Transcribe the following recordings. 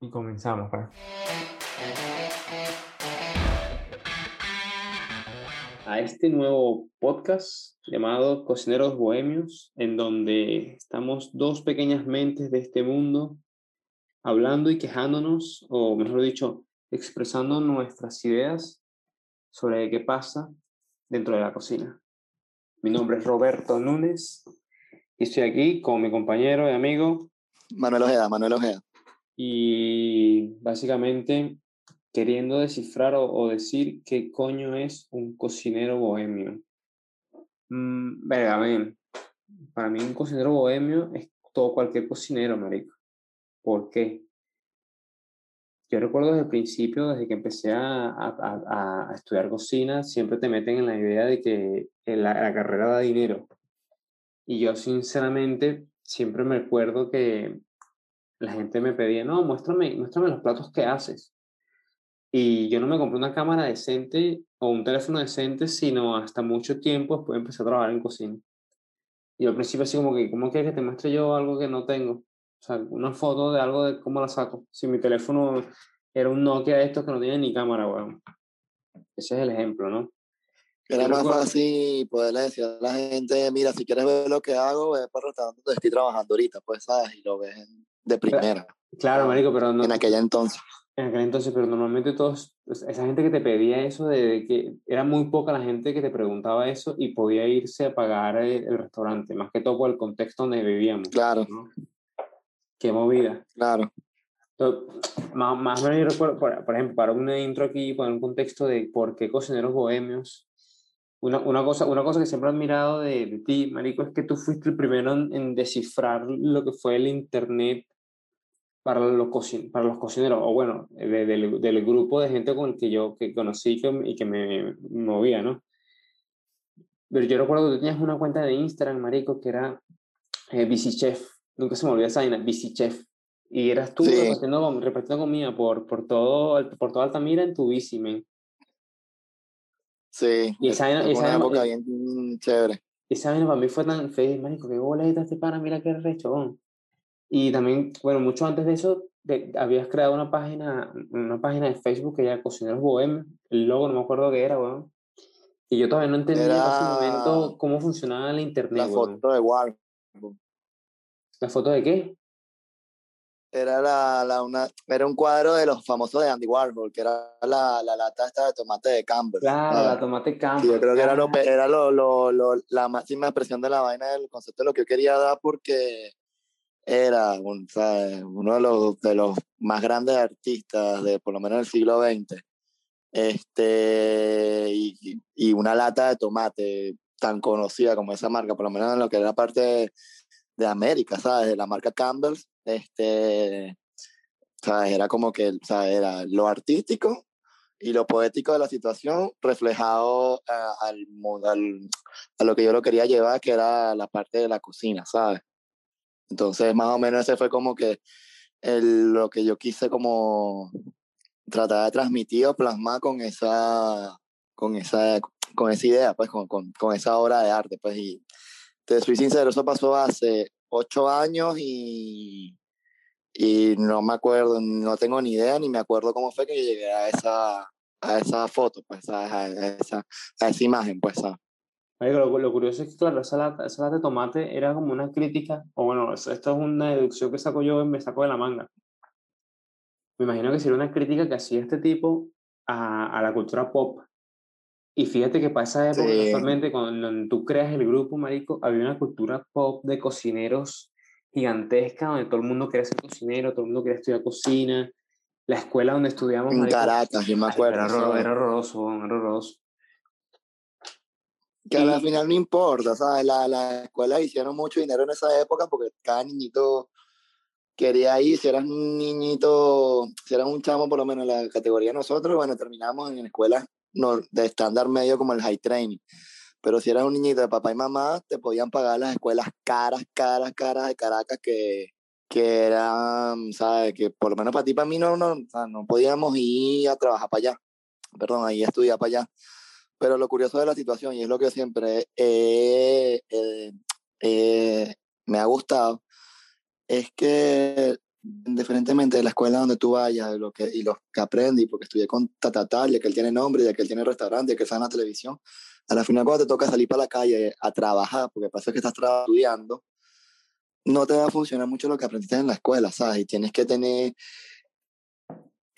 Y comenzamos, pues. A este nuevo podcast llamado Cocineros Bohemios, en donde estamos dos pequeñas mentes de este mundo hablando y quejándonos, o mejor dicho, expresando nuestras ideas sobre qué pasa dentro de la cocina. Mi nombre es Roberto Núñez y estoy aquí con mi compañero y amigo Manuel Ojeda, Manuel Ojeda. Y básicamente queriendo descifrar o, decir qué coño es un cocinero bohemio. Mm, venga. Para mí un cocinero bohemio es todo cualquier cocinero, marico. ¿Por qué? Yo recuerdo desde el principio, desde que empecé a, a, a estudiar cocina, siempre te meten en la idea de que la, la, carrera da dinero. Y yo sinceramente siempre me acuerdo que la gente me pedía, no, muéstrame, muéstrame los platos que haces. Y yo no me compré una cámara decente o un teléfono decente, sino hasta mucho tiempo después empecé a trabajar en cocina. Y al principio así como que, ¿cómo quieres que te muestre yo algo que no tengo? O sea, una foto de algo de cómo la saco. Si mi teléfono era un Nokia de estos que no tiene ni cámara, weón. Ese es el ejemplo, ¿no? Era más fácil poderle decir a la gente, mira, si quieres ver lo que hago, ve para el restaurante donde estoy trabajando ahorita, pues, ¿sabes? Y lo ves de primera. Claro, marico, pero no... En aquella entonces. En aquel entonces, pero normalmente todos, pues, esa gente que te pedía eso, de que era muy poca la gente que te preguntaba eso y podía irse a pagar el, el restaurante, más que todo por el contexto donde vivíamos. Claro. ¿no? Qué movida. Claro. Entonces, más, más o menos recuerdo, por, por, ejemplo, para una intro aquí, poner un contexto de por qué cocineros bohemios. Una, una, cosa, una cosa que siempre he admirado de, de ti, Marico, es que tú fuiste el primero en, en descifrar lo que fue el Internet para los, para los cocineros, o bueno, de, de, del, del grupo de gente con el que yo que conocí que, y que me movía, ¿no? Pero yo recuerdo que tú tenías una cuenta de Instagram, Marico, que era eh, Bici Chef nunca se me olvida esa vaina, Bici Chef. Y eras tú Sí. repartiendo, repartiendo comida por, por, todo, por toda Altamira en tu bici, men. Sí. Y esa vaina- fue esa una época bien chévere. Esa vaina para mí fue tan feliz, marico, qué boleta este pana, mira qué rechón. Y también, bueno, mucho antes de eso, de- habías creado una página, una página de Facebook que era Cocineros Bohemios, el logo no me acuerdo qué era, weón. Y yo todavía no entendía en ese momento cómo funcionaba el internet, La weón. foto de War. ¿La foto de qué? Era, la, la, una, era un cuadro de los famosos de Andy Warhol, que era la, la lata esta de tomate de Campbell. Claro, Ah, la tomate campo. sí, yo creo que era, lo, era lo, lo- la máxima expresión de la vaina del concepto de lo que yo quería dar porque era uno de los, de los más grandes artistas de por lo menos del siglo XX. Este, y, y una lata de tomate tan conocida como esa marca, por lo menos en lo que era parte de, América, ¿sabes? De la marca Campbell's, este, ¿sabes? Era como que, ¿sabes? Era lo artístico y lo poético de la situación reflejado a, al, al- a lo que yo lo quería llevar, que era la parte de la cocina, ¿sabes? Entonces, más o menos ese fue como que el, lo que yo quise como tratar de transmitir o plasmar con esa, con esa, con esa idea, pues, con, con, con esa obra de arte, pues, y te soy sincero, eso pasó hace ocho años y, y no me acuerdo, no tengo ni idea, ni me acuerdo cómo fue que llegué a esa, a esa foto, pues, a, a esa, a esa imagen, pues, ¿sabes? Lo, lo curioso es que, claro, esa lata, esa lata de tomate era como una crítica, o bueno, esto es una deducción que saco yo, me saco de la manga. Me imagino que sería una crítica que hacía este tipo a, a la cultura pop. Y fíjate que para esa época, Sí. casualmente, cuando tú creas el grupo, marico, había una cultura pop de cocineros gigantesca, donde todo el mundo quería ser cocinero, todo el mundo quería estudiar cocina. La escuela donde estudiamos, En marico, Caracas, yo me acuerdo. era horroroso, era horroroso. Que al Y- final no importa, ¿sabes? La, la escuela hicieron mucho dinero en esa época porque cada niñito quería ir, si eras un niñito, si eras un chamo por lo menos en la categoría de nosotros, bueno, terminamos en escuelas de estándar medio como el high training. Pero si eras un niñito de papá y mamá, te podían pagar las escuelas caras, caras, caras de Caracas que, que eran, ¿sabes? Que por lo menos para ti, para mí, no, no, no podíamos ir a trabajar para allá. Perdón, ahí a estudiar para allá. Pero lo curioso de la situación, y es lo que siempre eh, eh, me ha gustado, es que indiferentemente de la escuela donde tú vayas lo que, y lo que aprendes, porque estudié con Tatatalia, que él tiene nombre, ya que él tiene restaurante, que está en la televisión, a la final cuando te toca salir para la calle a trabajar, porque pasa que estás estudiando, no te va a funcionar mucho lo que aprendiste en la escuela, ¿sabes? Y tienes que tener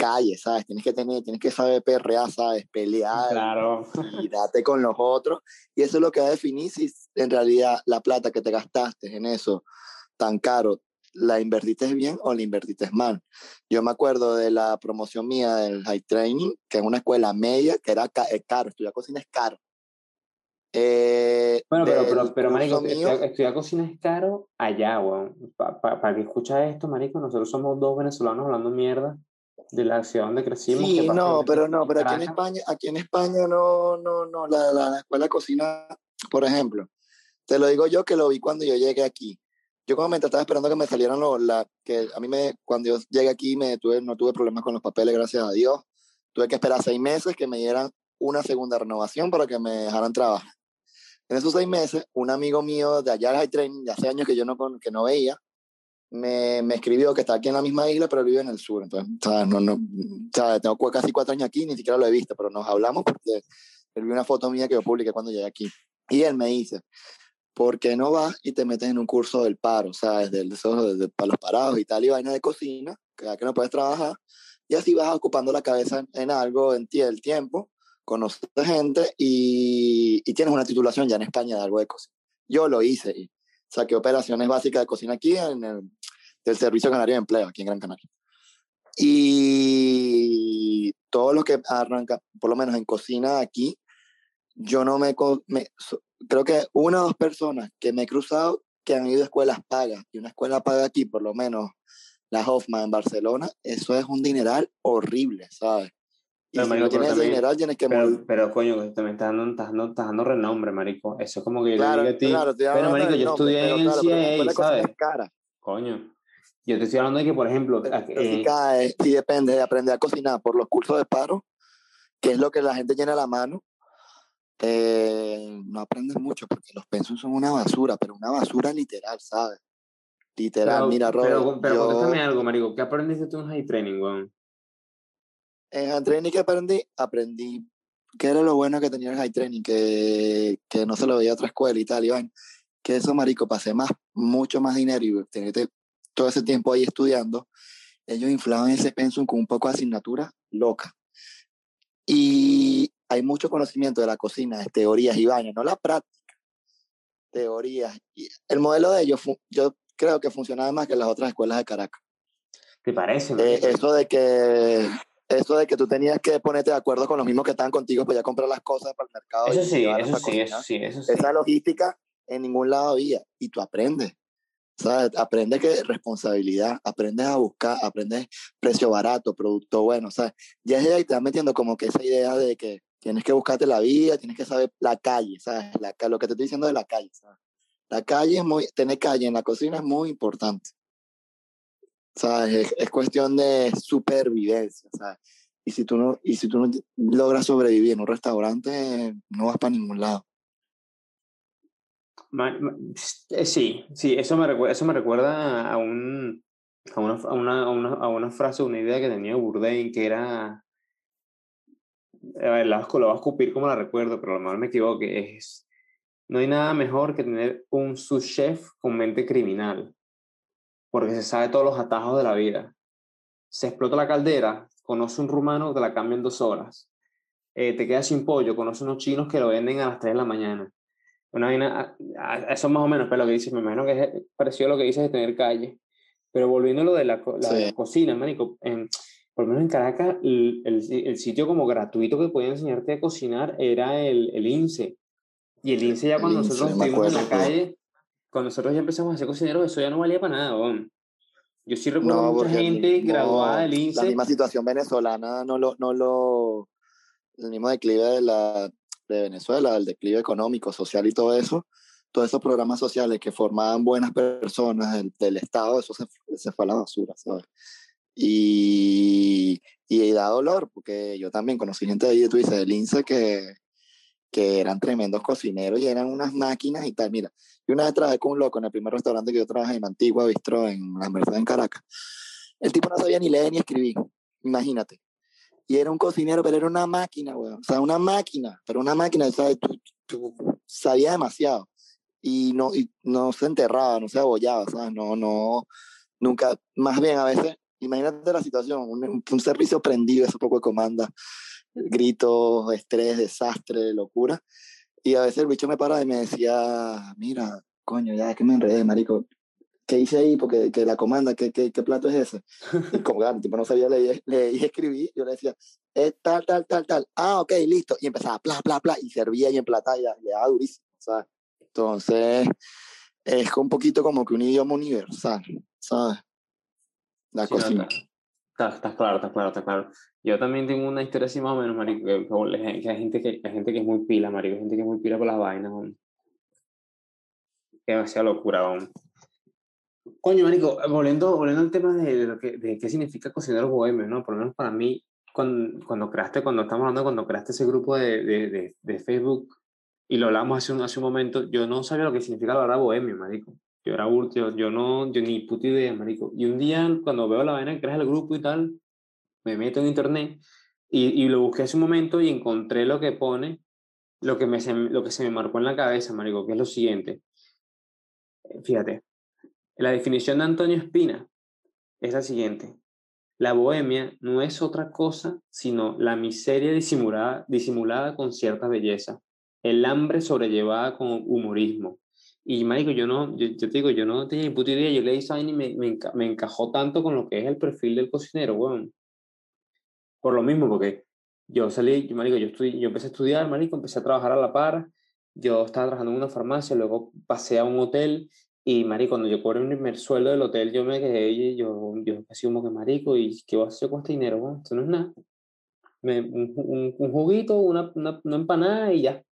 calle, ¿sabes? Tienes que tener, tienes que saber perrear, ¿sabes? Pelear claro. y date con los otros. Y eso es lo que va a definir si en realidad la plata que te gastaste en eso tan caro, la invertiste bien o la invertiste mal. Yo me acuerdo de la promoción mía del high training, que es una escuela media, que era caro, estudiar cocina es caro. Eh, bueno, pero, pero, pero Marico, estudiar, cocina es caro allá, weón. Para que escucha esto, Marico, nosotros somos dos venezolanos hablando mierda de la ciudad donde crecimos. Sí, no, pero no, pero aquí en España, aquí en España no, no, no, la, la, escuela de cocina, por ejemplo, te lo digo yo que lo vi cuando yo llegué aquí. Yo como me estaba esperando que me salieran los, la, que a mí me, cuando yo llegué aquí me tuve, no tuve problemas con los papeles, gracias a Dios. Tuve que esperar seis meses que me dieran una segunda renovación para que me dejaran trabajar. En esos seis meses, un amigo mío de allá de High Training, de hace años que yo no, que no veía, me, me, escribió que está aquí en la misma isla, pero vive en el sur. Entonces, ¿sabes? No, no, ¿sabes? Tengo casi cuatro años aquí, ni siquiera lo he visto, pero nos hablamos porque él vio una foto mía que yo publiqué cuando llegué aquí. Y él me dice, ¿por qué no vas y te metes en un curso del paro, ¿sabes? Del, de, de, para los parados y tal, y vaina de cocina, que ya que no puedes trabajar, y así vas ocupando la cabeza en, en algo, en ti el tiempo, conoces gente y, y, tienes una titulación ya en España de algo de cocina. Yo lo hice y saqué operaciones básicas de cocina aquí en el Servicio Canario de Empleo, aquí en Gran Canaria. Y todo lo que arranca, por lo menos en cocina aquí, yo no me, me creo que una o dos personas que me he cruzado que han ido a escuelas pagas y una escuela paga aquí, por lo menos la Hoffman en Barcelona, eso es un dineral horrible, ¿sabes? Y pero, si marico, no tienes dineral, tienes que pero, pero, coño, también estás dando, estás, dando, estás dando renombre, marico. Eso es como que yo claro, digo a ti. Claro, pero, marico, yo estudié en el CIA, ¿sabes? Cara. Coño. Yo te estoy hablando de que, por ejemplo... Eh, cae, sí depende de aprender a cocinar por los cursos de paro, que es lo que la gente llena la mano. Eh, no aprendes mucho porque los pensos son una basura, pero una basura literal, ¿sabes? Literal, mira, Robert. Pero, pero yo, contéstame algo, marico. ¿Qué aprendiste tú en high training, weón? En high training, ¿qué aprendí? Aprendí que era lo bueno que tenía el high training, que, que no se lo veía a otra escuela y tal, bueno, que eso, marico, pasé más, mucho más dinero y tenerte todo ese tiempo ahí estudiando, ellos inflaban ese pensum con un poco de asignatura loca. Y hay mucho conocimiento de la cocina, de teorías y baños, no la práctica. Teorías. Y el modelo de ellos, yo creo que funcionaba más que las otras escuelas de Caracas. ¿Te parece? Eh, eso de que eso de que tú tenías que ponerte de acuerdo con los mismos que estaban contigo para ya comprar las cosas para el mercado. Eso sí, eso sí, eso sí, eso sí. Esa logística en ningún lado había y tú aprendes. ¿sabes? Aprendes que responsabilidad, aprendes a buscar, aprendes precio barato, producto bueno, ¿sabes? Ya es ahí te vas metiendo como que esa idea de que tienes que buscarte la vida, tienes que saber la calle, ¿sabes? La, lo que te estoy diciendo de la calle, ¿sabes? La calle es muy, tener calle en la cocina es muy importante. ¿Sabes? Es, cuestión de supervivencia, ¿sabes? Y si tú no, y si tú no logras sobrevivir en un restaurante, no vas para ningún lado. Eh, sí, sí, eso me, recuerda, eso me recuerda a, un, a, una, a, una, a, una, a una frase, una idea que tenía Bourdain, que era, a ver, la, lo voy a escupir como la recuerdo, pero a lo mejor me equivoqué, es, no hay nada mejor que tener un sous-chef con mente criminal, porque se sabe todos los atajos de la vida. Se explota la caldera, conoce un rumano, te la cambia en dos horas. Eh, te quedas sin pollo, conoce unos chinos que lo venden a las 3 de la mañana una vaina, eso más o menos, pero lo que dices, me imagino que es parecido a lo que dices de tener calle. Pero volviendo a lo de la, la, cocina, manico, en, por lo menos en Caracas, el, el, sitio como gratuito que podía enseñarte a cocinar era el, el INSE. Y el INSE ya cuando nosotros estuvimos en la calle, cuando nosotros ya empezamos a hacer cocineros, eso ya no valía para nada, Yo sí recuerdo no, mucha gente graduada del INSE. La misma situación venezolana no lo, no lo, el mismo declive de la, de Venezuela, el declive económico, social y todo eso, todos esos programas sociales que formaban buenas personas del, Estado, eso se, se, fue a la basura, ¿sabes? Y, y da dolor, porque yo también conocí gente de ahí, tú dices, del INSE, que, que eran tremendos cocineros y eran unas máquinas y tal. Mira, yo una vez trabajé con un loco en el primer restaurante que yo trabajé en Antigua Bistro, en la Merced en Caracas. El tipo no sabía ni leer ni escribir, imagínate. Y era un cocinero, pero era una máquina, weón. O sea, una máquina, pero una máquina, ¿sabes? Tú, sabía demasiado. Y no, y no se enterraba, no se abollaba, ¿sabes? No, no, nunca, más bien a veces, imagínate la situación, un, un servicio prendido, ese poco de comanda, gritos, estrés, desastre, locura. Y a veces el bicho me paraba y me decía, mira, coño, ya es que me enredé, marico. ¿Qué hice ahí? Porque que la comanda, ¿qué, qué, qué plato es ese? Y como el tipo no sabía leer, leer y escribir, yo le decía, es tal, tal, tal, tal. Ah, ok, listo. Y empezaba, bla, bla, bla, y servía y emplataba y le daba durísimo, ¿sabes? Entonces, es un poquito como que un idioma universal, ¿sabes? La cocina. Está, claro, está claro, está claro. Yo también tengo una historia así más o menos, marico, que, hay gente que, hay gente que es muy pila, marico, hay gente que es muy pila con las vainas, hombre. Qué demasiada locura, hombre. Coño, marico, volviendo, volviendo al tema de, lo que, de qué significa cocinar bohemio, ¿no? Por lo menos para mí, cuando, cuando creaste, cuando estamos hablando, cuando creaste ese grupo de, de, de, Facebook y lo hablamos hace un, hace un momento, yo no sabía lo que significa la palabra bohemio, marico. Yo era yo, yo no, yo ni puta idea, marico. Y un día, cuando veo la vaina que creas el grupo y tal, me meto en internet y, y, lo busqué hace un momento y encontré lo que pone, lo que, me, lo que se me marcó en la cabeza, marico, que es lo siguiente. Fíjate, la definición de Antonio Espina es la siguiente. La bohemia no es otra cosa sino la miseria disimulada, disimulada con cierta belleza, el hambre sobrellevada con humorismo, y, marico, yo no, yo, te digo, yo no tenía ni puta idea, yo leí esa y me, me, me, encajó tanto con lo que es el perfil del cocinero, weón. Por lo mismo, porque yo salí, yo, marico, yo, yo empecé a estudiar, marico, empecé a trabajar a la par, yo estaba trabajando en una farmacia, luego pasé a un hotel, y, marico, cuando yo cobré mi primer sueldo del hotel, yo me quedé, y yo, yo así como que, marico, ¿y qué voy a hacer con este dinero, weón? Esto no es nada. Me, un, un, un, juguito, una, una, una empanada y ya.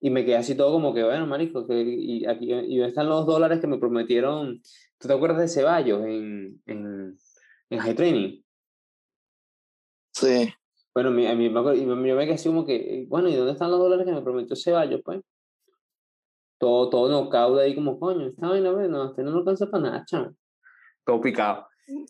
Y me quedé así todo como que, bueno, marico, que, y aquí y están los dólares que me prometieron. ¿Tú te acuerdas de Ceballos en, en, en High Training? Sí. Bueno, a mí, a mí, yo me quedé así como que, bueno, ¿y dónde están los dólares que me prometió Ceballos, pues? Todo, todo no cauda ahí como, coño, esta vaina, bueno, este no lo alcanza para nada, chaval. Todo picado.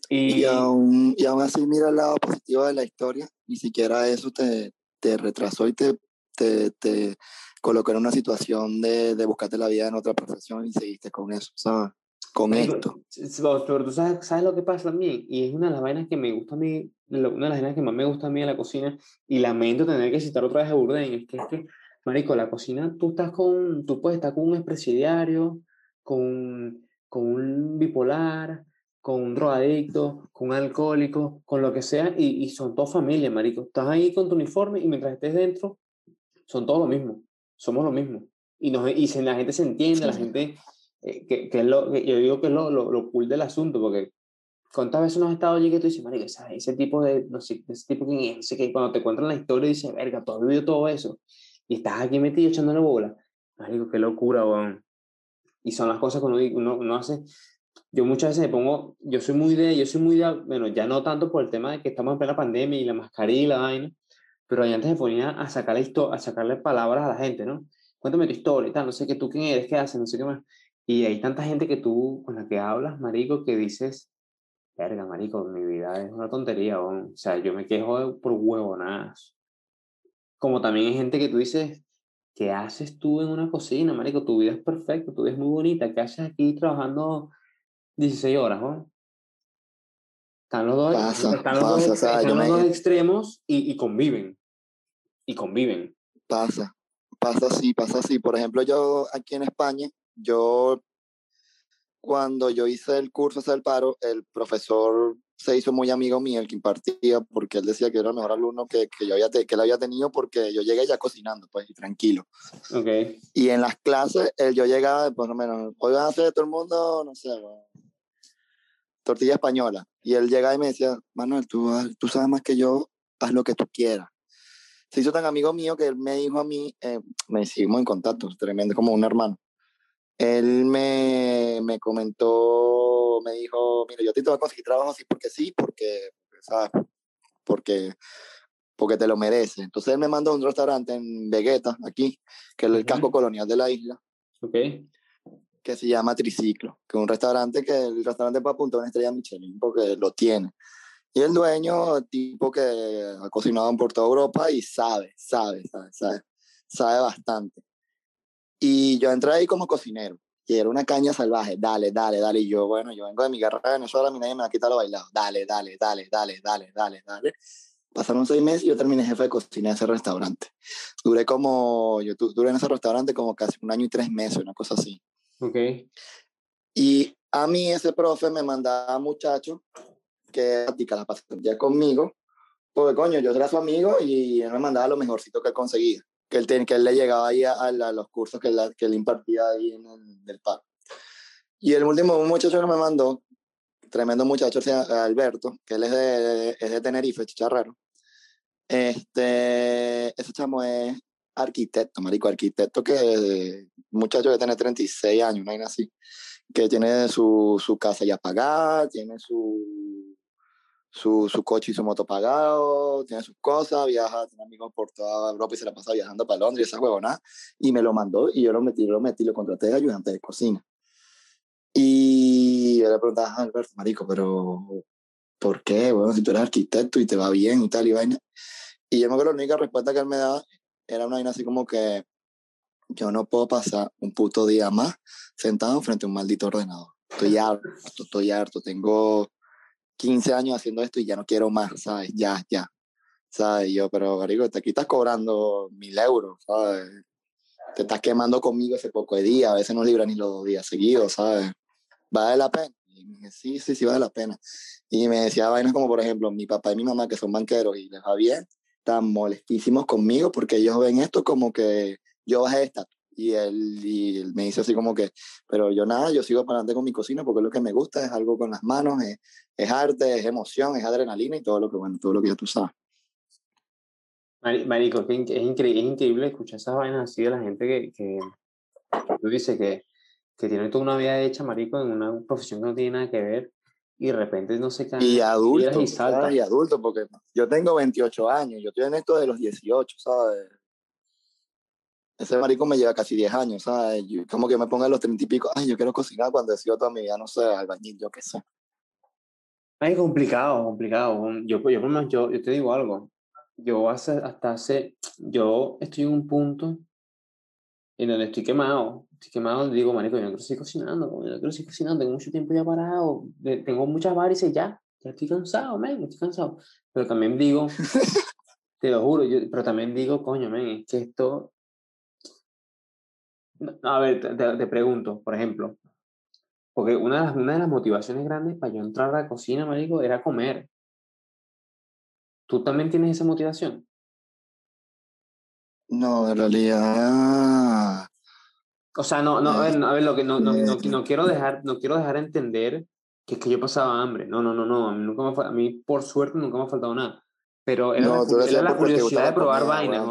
Y, y, aún, y aún así, mira el lado positivo de la historia, ni siquiera eso te, te retrasó y te, te, te colocó en una situación de, de buscarte la vida en otra profesión y seguiste con eso, ¿sabes? Con esto. Pero tú sabes, sabes lo que pasa también, y es una de las vainas que me gusta a mí, una de las vainas que más me gusta a mí en la cocina, y lamento tener que citar otra vez a Burden, es que, es que, marico, la cocina, tú estás con, tú puedes estar con un expresidiario, con, con un bipolar, con un drogadicto, con un alcohólico, con lo que sea, y, y son todos familia, marico. Estás ahí con tu uniforme y mientras estés dentro, son todos lo mismo somos lo mismo. Y, nos, y si la gente se entiende, la gente, eh, que, que, es lo, que yo digo que es lo, lo, lo, cool del asunto, porque ¿cuántas veces nos has estado allí que tú dices, marica, ese tipo de, no sé, ese tipo que es, que cuando te cuentan la historia dices, verga, tú has vivido todo eso, y estás aquí metido echándole bola, marico, qué locura, weón. Y son las cosas que uno, uno, uno hace, yo muchas veces me pongo, yo soy muy de, yo soy muy de, bueno, ya no tanto por el tema de que estamos en plena pandemia y la mascarilla y la vaina, pero antes se ponía a, sacarle, a sacarle palabras a la gente, ¿no? Cuéntame tu historia y tal, no sé qué tú quién eres, qué haces, no sé qué más. Y hay tanta gente que tú, con la que hablas, marico, que dices, verga, marico, mi vida es una tontería, o sea, yo me quejo por huevonadas. Como también hay gente que tú dices, ¿qué haces tú en una cocina, marico? Tu vida es perfecta, tu vida es muy bonita, ¿qué haces aquí trabajando 16 horas, ¿no? Están los dos, están los dos, extremos y, y, conviven. Y conviven. Pasa, pasa así, pasa así. Por ejemplo, yo aquí en España, yo cuando yo hice el curso del paro, el profesor se hizo muy amigo mío, el que impartía, porque él decía que era el mejor alumno que, que yo había, que él había tenido, porque yo llegué ya cocinando, pues, y tranquilo. Okay. Y en las clases, él, yo llegaba, por lo menos, hoy van a hacer todo el mundo, no sé, tortilla española. Y él llegaba y me decía, Manuel, tú, tú sabes más que yo, haz lo que tú quieras. Se hizo tan amigo mío que él me dijo a mí, eh, me seguimos en contacto, tremendo, como un hermano. Él me, me comentó, me dijo, mira, yo te voy a conseguir trabajo así porque sí, porque, ¿sabes? Porque, porque te lo mereces. Entonces él me mandó a un restaurante en Vegeta, aquí, que es el casco colonial de la isla. Ok que se llama Triciclo, que es un restaurante que el restaurante fue apuntado a una estrella Michelin porque lo tiene. Y el dueño, tipo que ha cocinado por toda Europa y sabe, sabe, sabe, sabe, sabe bastante. Y yo entré ahí como cocinero y era una caña salvaje, dale, dale, dale. Y yo, bueno, yo vengo de mi guerra de Venezuela, mi nadie me ha quitado lo bailado, dale, dale, dale, dale, dale, dale, dale. Pasaron seis meses y yo terminé jefe de cocina de ese restaurante. Duré como, yo duré en ese restaurante como casi un año y tres meses, una cosa así. Ok. Y a mí ese profe me mandaba muchachos que practica la pasantía conmigo, porque coño, yo era su amigo y él me mandaba lo mejorcito que conseguía, que él, que él le llegaba ahí a, los cursos que él, que él impartía ahí en el del PAC. Y el último muchacho que me mandó, tremendo muchacho, Alberto, que él es de, es de Tenerife, chicharrero. Este, ese chamo es arquitecto, marico, arquitecto que muchacho que tiene 36 años, no hay así, que tiene su, su casa ya pagada, tiene su su, su, coche y su moto pagado, tiene sus cosas, viaja, tiene amigos por toda Europa y se la pasa viajando para Londres, esa huevona, y me lo mandó y yo lo metí, lo metí, lo contraté de ayudante de cocina. Y yo le preguntaba a Alberto, marico, pero ¿por qué? Bueno, si tú eres arquitecto y te va bien y tal y vaina. Y yo me acuerdo la única respuesta que él me daba era una vaina así como que yo no puedo pasar un puto día más sentado frente a un maldito ordenador. Estoy harto, estoy harto, tengo 15 años haciendo esto y ya no quiero más, ¿sabes? Ya, ya. ¿Sabes? yo, pero, marico, te aquí estás cobrando mil euros, ¿sabes? Te estás quemando conmigo ese poco de día, a veces no libra ni los dos días seguidos, ¿sabes? ¿Vale la pena? Y me dije, sí, sí, sí, vale la pena. Y me decía vainas como, por ejemplo, mi papá y mi mamá, que son banqueros y les va bien, están molestísimos conmigo porque ellos ven esto como que yo bajé de estatus. Y él, y él me dice así como que, pero yo nada, yo sigo para adelante con mi cocina porque lo que me gusta es algo con las manos, es, es arte, es emoción, es adrenalina y todo lo que, bueno, todo lo que ya tú sabes. Marico, es, increíble, es increíble escuchar esas vainas así de la gente que, que tú dices que, que tiene toda una vida hecha, marico, en una profesión que no tiene nada que ver y de repente no se cae. Y adulto, y, salta. y adulto, porque yo tengo 28 años, yo estoy en esto de los 18, ¿sabes? Ese marico me lleva casi 10 años, ¿sabes? como que me ponga a los 30 y pico, ay, yo quiero cocinar cuando he sido toda mi vida, no sé, albañil, yo qué sé. Es complicado, complicado. Yo, yo, yo, yo te digo algo. Yo hasta, hasta hace, yo estoy en un punto en donde estoy quemado. Estoy quemado, digo, marico, yo no quiero seguir cocinando, yo no quiero seguir cocinando, tengo mucho tiempo ya parado, tengo muchas varices ya, ya estoy cansado, men, estoy cansado. Pero también digo, te lo juro, yo, pero también digo, coño, men, es que esto... A ver, te, te pregunto, por ejemplo, porque una de, las, una de las motivaciones grandes para yo entrar a la cocina, marico, era comer. ¿Tú también tienes esa motivación? No, en realidad. O sea, no, no, a ver, a ver lo que no, no, no, no, quiero dejar, no quiero dejar entender que es que yo pasaba hambre. No, no, no, no. A mí, nunca me, a mí por suerte, nunca me ha faltado nada. Pero era, la, era la curiosidad de probar vainas.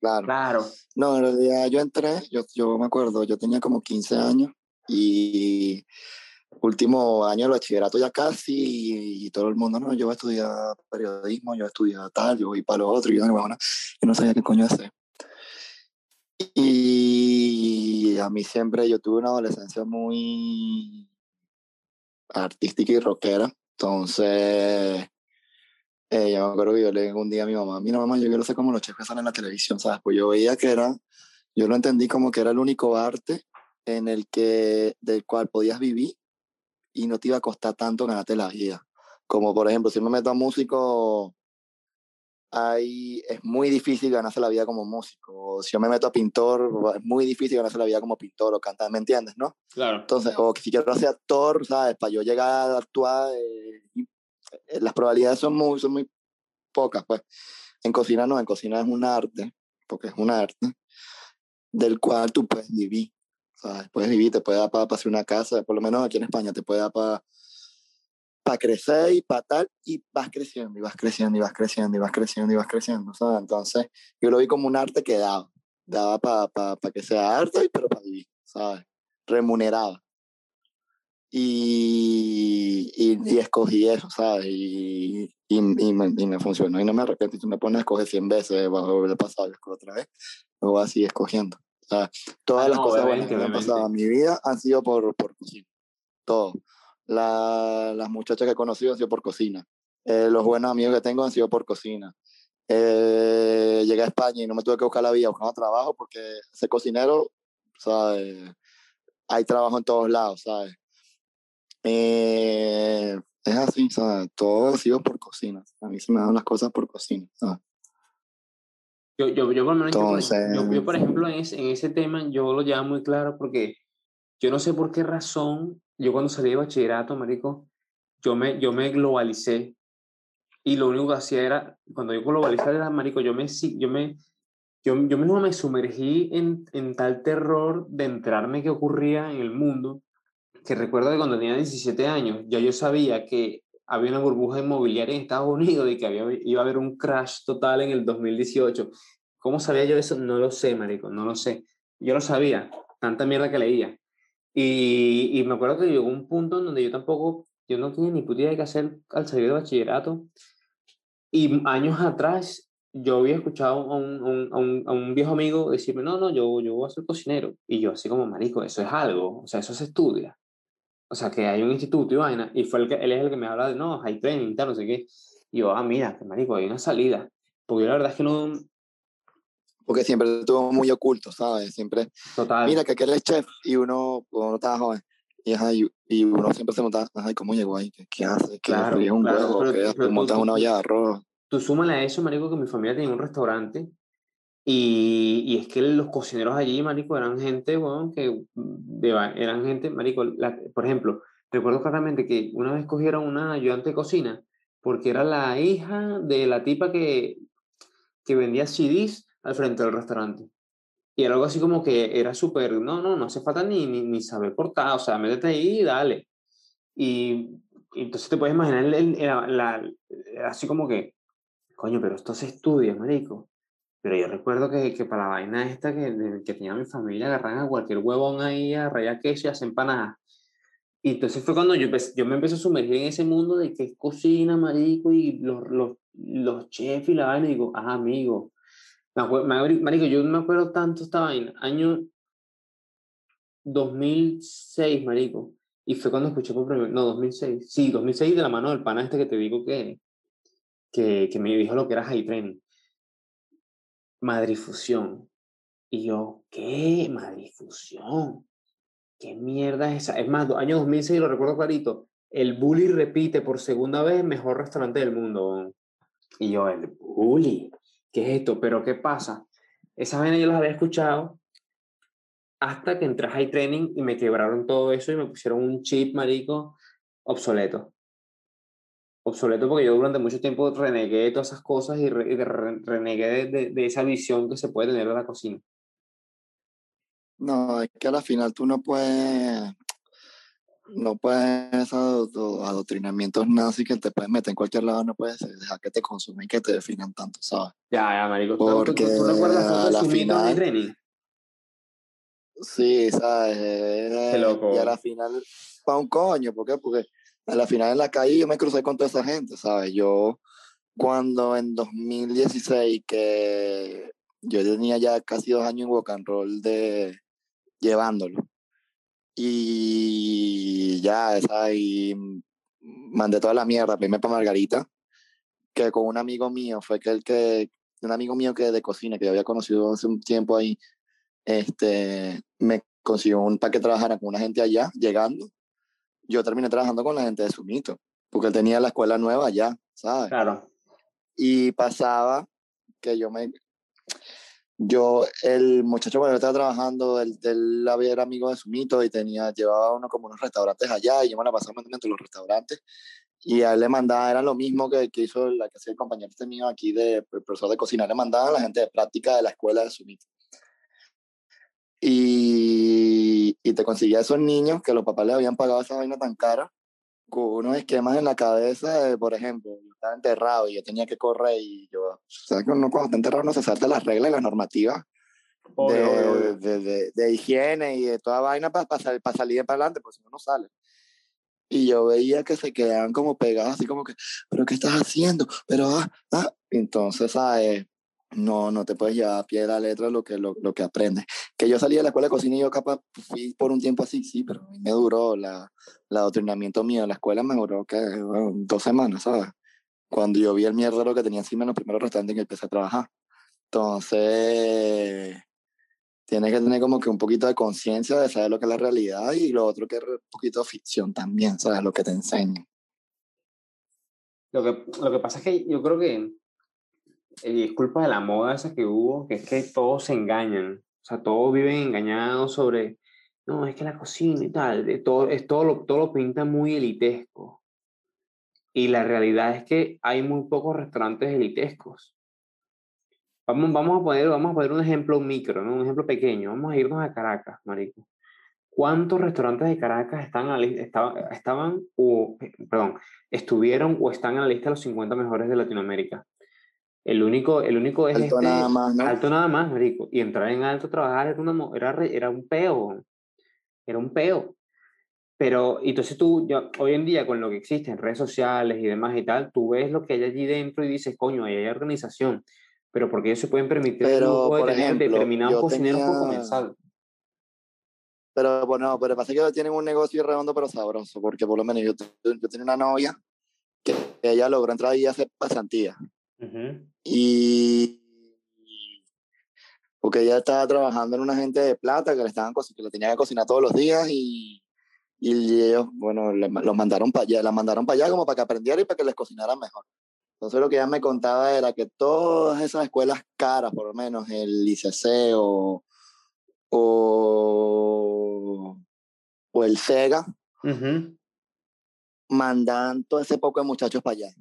Claro. claro. No, en realidad yo entré, yo, yo me acuerdo, yo tenía como 15 años y último año del bachillerato ya casi, y todo el mundo, no, yo voy a estudiar periodismo, yo voy a estudiar tal, yo voy para lo otro, y yo, bueno, yo no sabía qué coño hacer. Y a mí siempre, yo tuve una adolescencia muy artística y rockera, entonces eh, yo me acuerdo que yo le dije un día a mi mamá, mira mamá, yo quiero ser como los chefs que salen en la televisión, ¿sabes? Pues yo veía que era, yo lo entendí como que era el único arte en el que, del cual podías vivir y no te iba a costar tanto ganarte la vida. Como por ejemplo, si me meto a músico, ahí es muy difícil ganarse la vida como músico. Si yo me meto a pintor, es muy difícil ganarse la vida como pintor o cantar, ¿me entiendes, no? Claro. Entonces, o si quiero ser actor, ¿sabes? Para yo llegar a actuar, eh, las probabilidades son muy, son muy pocas, pues. En cocina no, en cocina es un arte, porque es un arte, del cual tú puedes vivir. ¿sabes? Puedes vivir, te puede dar para, hacer una casa, por lo menos aquí en España, te puede dar para para crecer y para tal, y vas creciendo, y vas creciendo, y vas creciendo, y vas creciendo, y vas creciendo, ¿sabes? Entonces, yo lo vi como un arte que daba, daba para pa, que sea arte, pero para vivir, ¿sabes? Remuneraba. Y, y, escogí eso, ¿sabes? Y, y, me, y, me, funcionó, y no me arrepiento, tú me pones a escoger 100 veces, voy a volver a pasar, otra vez, luego así escogiendo. sea, todas las cosas buenas que me han pasado en mi vida han sido por, por cocina. Todo. La, las muchachas que he conocido han sido por cocina. Eh, los buenos amigos que tengo han sido por cocina. Eh, llegué a España y no me tuve que buscar la vida buscando trabajo porque ser cocinero, ¿sabes? Hay trabajo en todos lados, ¿sabes? Eh, es así, ¿sabes? Todo ha sido por cocina. A mí se me dan las cosas por cocina, ¿sabes? Yo, yo, yo, por, yo, por ejemplo, en ese, en ese tema, yo lo llevo muy claro porque yo no sé por qué razón, yo cuando salí de bachillerato, marico, yo me, yo me globalicé y lo único que hacía era, cuando yo globalicé era, marico, yo me, yo me, yo, yo mismo me sumergí en, en tal terror de enterarme qué ocurría en el mundo, que recuerdo que cuando tenía 17 años, ya yo sabía que había una burbuja inmobiliaria en Estados Unidos y que había, iba a haber un crash total en el 2018. ¿Cómo sabía yo eso? No lo sé, marico, no lo sé. Yo lo sabía, tanta mierda que leía. Y, y me acuerdo que llegó un punto en donde yo tampoco, yo no tenía ni puta idea de qué hacer al salir de bachillerato. Y años atrás yo había escuchado a un, a un, a un, viejo amigo decirme, no, no, yo, yo voy a ser cocinero. Y yo así como, marico, eso es algo, o sea, eso se estudia. O sea, que hay un instituto y vaina, y fue el que, él es el que me habla de, no, hay training, tal, no sé qué. Y yo, ah, mira, que marico, hay una salida. Porque yo la verdad es que no... Porque siempre estuvo muy oculto, ¿sabes? Siempre... Total. Mira, que aquel es chef, y uno, cuando estaba joven, y, y, uno siempre se monta, ay, ¿cómo llegó ahí? ¿Qué, qué hace? ¿Qué claro, un claro, huevo? ¿Qué pero, montas una olla de arroz? Tú súmale a eso, marico, que mi familia tenía un restaurante y, es que los cocineros allí, marico, eran gente, bueno, que eran gente, marico, por ejemplo, Recuerdo claramente que una vez cogieron una ayudante de cocina porque era la hija de la tipa que, que vendía CDs al frente del restaurante. Y era algo así como que era súper, no, no, no hace falta ni, ni, ni, saber cortar, o sea, métete ahí y dale. Y, entonces te puedes imaginar la, la, así como que, coño, pero esto se estudia, marico. Pero yo recuerdo que, que para la vaina esta que, que tenía mi familia, agarran a cualquier huevón ahí a rayar queso y hacen empanadas. Y entonces fue cuando yo, yo me empecé a sumergir en ese mundo de que es cocina, marico, y los, los, los chefs y la vaina, y digo, ah, amigo. Marico, yo me acuerdo tanto esta vaina, año 2006, marico. Y fue cuando escuché por primera no, 2006. Sí, 2006 de la mano del pana este que te digo que, que, que me dijo lo que era high training. Madrifusión. Y yo, ¿qué? Madrifusión. ¿Qué mierda es esa? Es más, año 2006, lo recuerdo clarito. El Bully repite por segunda vez mejor restaurante del mundo. Y yo, el Bully, ¿qué es esto? Pero ¿qué pasa? Esa vaina yo las había escuchado hasta que entré a High Training y me quebraron todo eso y me pusieron un chip marico obsoleto. Obsoleto porque yo durante mucho tiempo renegué de todas esas cosas y, renegué de, de, esa visión que se puede tener de la cocina. No, es que a la final tú no puedes, no puedes esos adoctrinamientos nazis que te pueden meter en cualquier lado, no puedes dejar que te consumen y que te definan tanto, ¿sabes? Ya, ya, marico. Porque ¿Tú, recuerdas a la final... De sí, ¿sabes? Qué loco. Y a la final, pa' un coño, ¿por qué? Porque a la final en la calle yo me crucé con toda esa gente, ¿sabes? Yo, cuando en 2016, que yo tenía ya casi dos años en Walk and Roll de llevándolo. Y ya, esa, y mandé toda la mierda, primero para Margarita, que con un amigo mío, fue que el que, un amigo mío que de cocina, que yo había conocido hace un tiempo ahí, este, me consiguió un para que trabajara con una gente allá, llegando. Yo terminé trabajando con la gente de Sumito, porque él tenía la escuela nueva allá, ¿sabes? Claro. Y pasaba que yo me, yo, el muchacho cuando estaba trabajando, él, él era amigo de Sumito y tenía, llevaba uno como unos restaurantes allá y yo me la pasaba entre los restaurantes y a él le mandaba, era lo mismo que, que hizo la que hacía el compañero este mío aquí de profesor de cocina, le mandaba a la gente de práctica de la escuela de Sumito. Y, y te conseguía esos niños que los papás le habían pagado esa vaina tan cara con unos esquemas en la cabeza, por ejemplo, yo estaba enterrado y yo tenía que correr y yo, ¿sabes que uno cuando está enterrado no se salta las reglas y las normativas de, de, de, higiene y de toda vaina para para salir para adelante, porque si no, no sale. Y yo veía que se quedaban como pegados, así como que, ¿pero qué estás haciendo? Pero, ah, ah. Entonces, ¿sabes? No, no te puedes llevar a pie de la letra lo que, lo, lo, que aprendes. Que yo salí de la escuela de cocina y yo capaz fui por un tiempo así, sí, pero me duró la, el adoctrinamiento mío. La escuela me duró que dos semanas, ¿sabes? Cuando yo vi el lo que tenía encima en los primeros restaurantes que empecé a trabajar. Entonces, tienes que tener como que un poquito de conciencia de saber lo que es la realidad y lo otro que es un poquito ficción también, ¿sabes? Lo que te enseñan. Lo que, lo que pasa es que yo creo que y es culpa de la moda esa que hubo, que es que todos se engañan, o sea, todos viven engañados sobre, no, es que la cocina y tal, de todo, es todo lo, todo lo pinta muy elitesco. Y la realidad es que hay muy pocos restaurantes elitescos. Vamos, vamos, a poner, vamos a poner un ejemplo micro, ¿no? un ejemplo pequeño. Vamos a irnos a Caracas, marico. ¿Cuántos restaurantes de Caracas están estaban, estaban o, perdón, estuvieron o están en la lista de los 50 mejores de Latinoamérica? El único, el único es alto este, nada más, ¿no? alto nada más, marico. Y entrar en alto a trabajar era, una, era, era un peo, era un peo. Pero entonces tú, yo, hoy en día con lo que existe en redes sociales y demás y tal, tú ves lo que hay allí dentro y dices, coño, ahí hay organización. Pero porque ellos se pueden permitir pero, un por de ejemplo, determinados cocineros tenía... por comenzar. Pero bueno, pero pasa que tienen un negocio redondo pero sabroso, porque por lo menos yo, yo tenía una novia que ella logró entrar y hacer pasantía. Uh -huh. Y porque ella estaba trabajando en una gente de plata que le, estaban que le tenía que cocinar todos los días y, y ellos, bueno, le, los mandaron para allá, la mandaron para allá como para que aprendiera y para que les cocinara mejor. Entonces lo que ella me contaba era que todas esas escuelas caras, por lo menos el ICC o, o, o el SEGA, uh -huh. mandan todo ese poco de muchachos para allá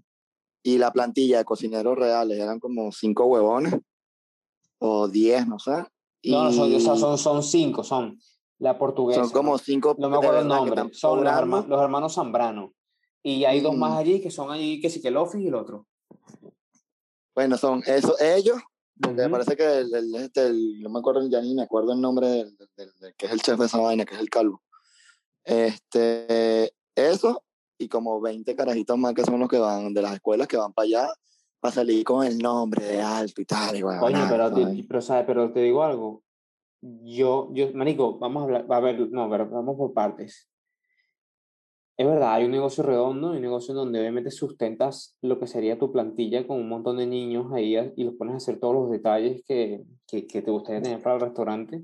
y la plantilla de cocineros reales eran como cinco huevones o diez, no sé. Y no, no son, son, son cinco, son la portuguesa. Son como cinco. No me acuerdo el nombre. Son los, herma, los, hermanos Zambrano. Y hay mm. dos más allí que son allí, que sí, que el Office y el otro. Bueno, son eso, ellos. Uh -huh. Me parece que el, el, este, el, no me acuerdo ya ni me acuerdo el nombre del, del, del, que es el chef de esa vaina, que es el calvo. Este, eso y como 20 carajitos más que son los que van de las escuelas que van para allá para salir con el nombre de alto y tal. Y bueno, nada, pero, te, pero, ¿sabes? pero te digo algo. Yo, yo, Manico, vamos a hablar, a ver, no, pero vamos por partes. Es verdad, hay un negocio redondo, un negocio donde obviamente sustentas lo que sería tu plantilla con un montón de niños ahí y los pones a hacer todos los detalles que, que, que te gustaría tener para el restaurante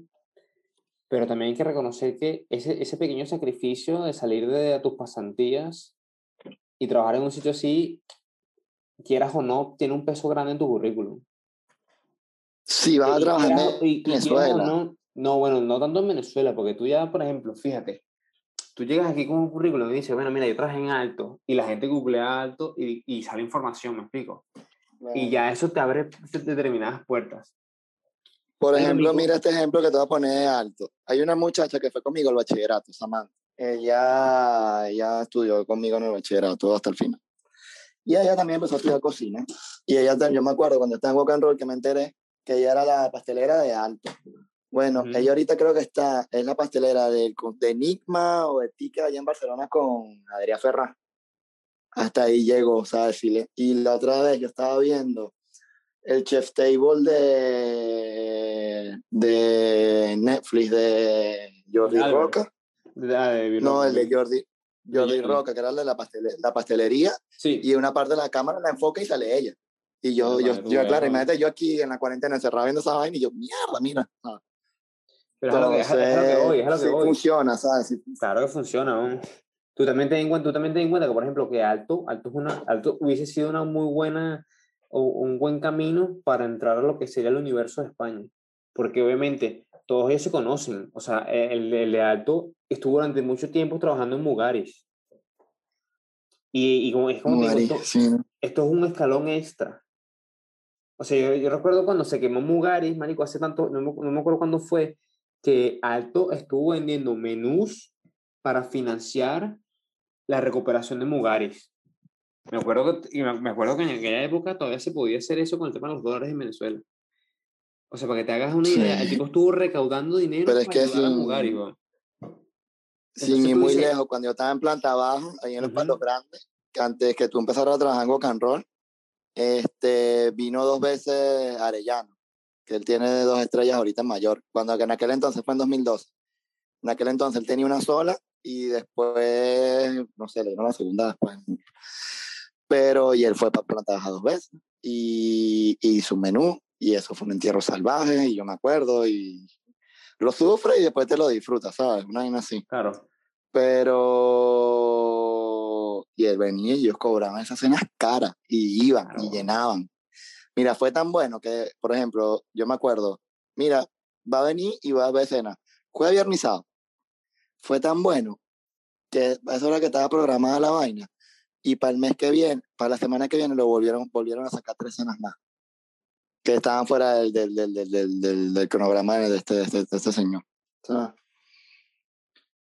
pero también hay que reconocer que ese, ese pequeño sacrificio de salir de tus pasantías y trabajar en un sitio así, quieras o no, tiene un peso grande en tu currículum. Sí, vas a trabajar en Venezuela. No, no, bueno, no tanto en Venezuela, porque tú ya, por ejemplo, fíjate, tú llegas aquí con un currículum y dices, bueno, mira, yo trabajé en alto, y la gente googlea alto y, y sale información, me explico. Bueno. Y ya eso te abre determinadas puertas. Por ejemplo, mira este ejemplo que te voy a poner alto. Hay una muchacha que fue conmigo al bachillerato, Samantha. Ella, ella estudió conmigo en el bachillerato hasta el final. Y ella también empezó a estudiar cocina. Y ella, yo me acuerdo cuando estaba en Walk and Roll que me enteré que ella era la pastelera de Alto. Bueno, uh -huh. ella ahorita creo que está, es la pastelera de, de Enigma o de Tica allá en Barcelona con Adrián Ferrá. Hasta ahí llegó, ¿sabes? Y la otra vez yo estaba viendo el chef table de, de Netflix de Jordi Albert. Roca. De, de, no, el de Jordi, Jordi Roca, que era el de la, pastel, la pastelería. Sí. Y una parte de la cámara la enfoca y sale ella. Y yo, yo, yo, yo claro, imagínate yo aquí en la cuarentena encerrado viendo esa vaina y yo, mierda, mira. Ah. Pero Entonces, es, lo que, es, lo que voy, es lo que sí voy. funciona, ¿sabes? Sí. Claro que funciona, ¿no? Tú también ten en cuenta, tú también ten en cuenta que, por ejemplo, que Alto, Alto, es una, Alto hubiese sido una muy buena un buen camino para entrar a lo que sería el universo de España. Porque obviamente todos ellos se conocen. O sea, el, el de Alto estuvo durante mucho tiempo trabajando en Mugaris. Y, y como, es como Mugaris, digo, esto, sí. esto, es un escalón extra. O sea, yo, yo, recuerdo cuando se quemó Mugaris, marico, hace tanto, no me, no me acuerdo cuándo fue, que Alto estuvo vendiendo menús para financiar la recuperación de Mugaris. Me acuerdo, que, me acuerdo que en aquella época todavía se podía hacer eso con el tema de los dólares en Venezuela. O sea, para que te hagas una idea, sí. el tipo estuvo recaudando dinero Pero es para que sin, a Mugaris, ¿no? Sin ir muy dices, lejos, cuando yo estaba en planta abajo, ahí en los uh -huh. palos grandes, que antes que tú empezaras a trabajar en Rock and Roll, este, vino dos veces Arellano, que él tiene dos estrellas ahorita en mayor, cuando en aquel entonces fue en 2012. En aquel entonces él tenía una sola y después, no sé, le dieron la segunda después. Pero, y él fue para Plantaja dos veces y, y su menú, y eso fue un entierro salvaje, y yo me acuerdo, y lo sufre y después te lo disfrutas, ¿sabes? Una vaina así. Claro. Pero, y él venía y ellos cobraban esas cenas caras, y iban, y llenaban. Mira, fue tan bueno que, por ejemplo, yo me acuerdo, mira, va a venir y va a ver cena. Fue viernesado. Fue tan bueno que a esa hora que estaba programada la vaina, y para el mes que viene, para la semana que viene, lo volvieron, volvieron a sacar tres cenas más. Que estaban fuera del, del, del, del, del cronograma de este, de este, de este señor.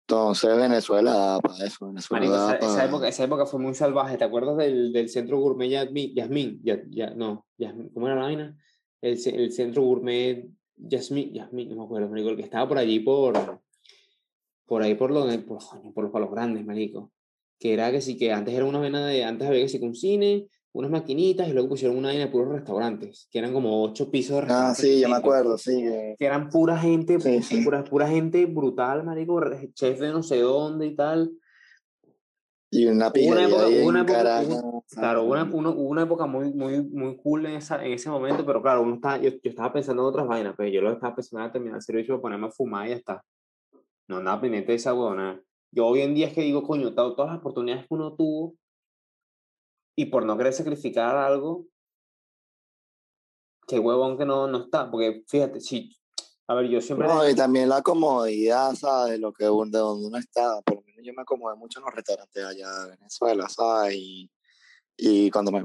Entonces Venezuela para eso. Venezuela Marico, esa, para... esa época, esa época fue muy salvaje. ¿Te acuerdas del, del centro gourmet? Yasmín, ya, ya, no, Yasmín, ¿cómo era la vaina? El, el centro gourmet Yasmín, Yasmín, no me acuerdo, marico, el que estaba por allí por, por ahí por, donde, por, por los palos grandes, marico que era que sí, que antes era una vaina de, antes había que sí, un cine, unas maquinitas y luego pusieron una vaina de puros restaurantes, que eran como ocho pisos de Ah, restaurantes. sí, yo me acuerdo, sí. que- Que eran pura gente, Sí, sí. Pura, pura gente brutal, marico, chef de no sé dónde y tal. Y una pillería una época, en una claro, hubo una, una, una época muy, muy, muy cool en, esa, en ese momento, pero claro, uno estaba, yo, yo estaba pensando en otras vainas, pero yo lo estaba pensando en terminar el servicio, ponerme a fumar y ya está. No andaba pendiente de esa huevona. Yo hoy en día es que digo, coño, to- todas las oportunidades que uno tuvo y por no querer sacrificar algo, qué huevón que no, no está. Porque fíjate, si, a ver, yo siempre... No, y también la comodidad, ¿sabes? De lo que de donde uno está. Por lo menos yo me acomodé mucho en los restaurantes allá de Venezuela, ¿sabes? Y, y cuando me,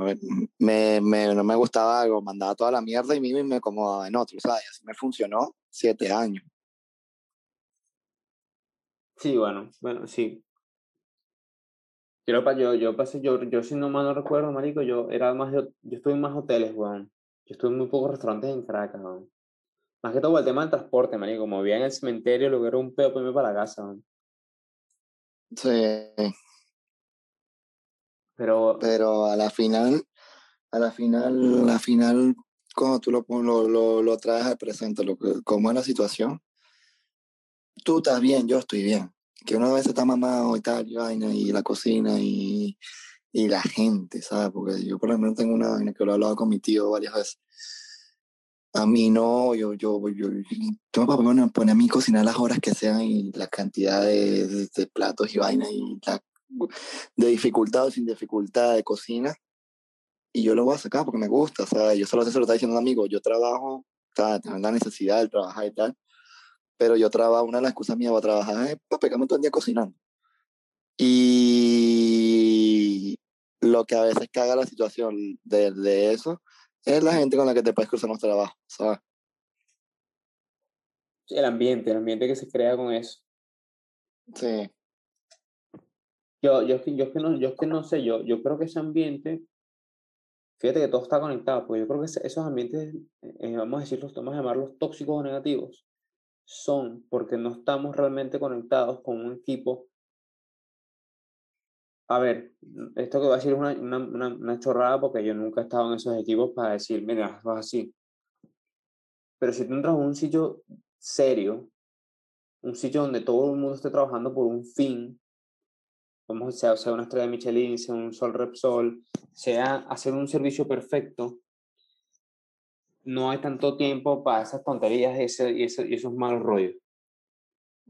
me, me- no me gustaba algo, mandaba toda la mierda y y me acomodaba en otro, ¿sabes? Y así me funcionó siete años. Sí, bueno, bueno, sí. Yo, lo yo, yo pasé, yo, yo si no mal no recuerdo, marico, yo era más de, yo estuve en más hoteles, weón. Yo estuve en muy pocos restaurantes en Caracas, weón. Más que todo el tema del transporte, marico, como vivía en el cementerio, luego era un pedo para irme para la casa, weón. Sí, Pero, pero a la final, a la final, a la final, cuando tú lo, lo, lo, lo traes al presente, lo que, cómo es la situación, tú estás bien, yo estoy bien. Que uno a veces está mamado y tal, y vaina, y la cocina, y, y la gente, ¿sabes? Porque yo por lo menos tengo una vaina que lo he hablado con mi tío varias veces. A mí no, yo, yo, yo, yo me poner a mí cocinar las horas que sean y la cantidad de, de- de platos y vainas y la, de dificultad o sin dificultad de cocina. Y yo lo voy a sacar porque me gusta, ¿sabes? Yo solo se lo está diciendo a un amigo, yo trabajo, ¿sabes? Tengo la necesidad de trabajar y tal, pero yo trabajo, una de las excusas mías para trabajar es para pegarme todo el día cocinando. Y lo que a veces caga la situación de, de eso es la gente con la que te puedes cruzar los trabajos, ¿sabes? el ambiente, el ambiente que se crea con eso. Sí, Yo, yo, es que- yo, es que no, yo es que no sé, yo, yo creo que ese ambiente, fíjate que todo está conectado, porque yo creo que esos ambientes, eh, vamos a decirlos, vamos a llamarlos tóxicos o negativos, son porque no estamos realmente conectados con un equipo. A ver, esto que voy a decir es una, una, una, una chorrada porque yo nunca he estado en esos equipos para decir, mira, vas así. Pero si tú entras a un sitio serio, un sitio donde todo el mundo esté trabajando por un fin, vamos, sea, sea una estrella de Michelin, sea un Sol Repsol, sea hacer un servicio perfecto, no hay tanto tiempo para esas tonterías y, ese, y, ese- y esos malos rollos.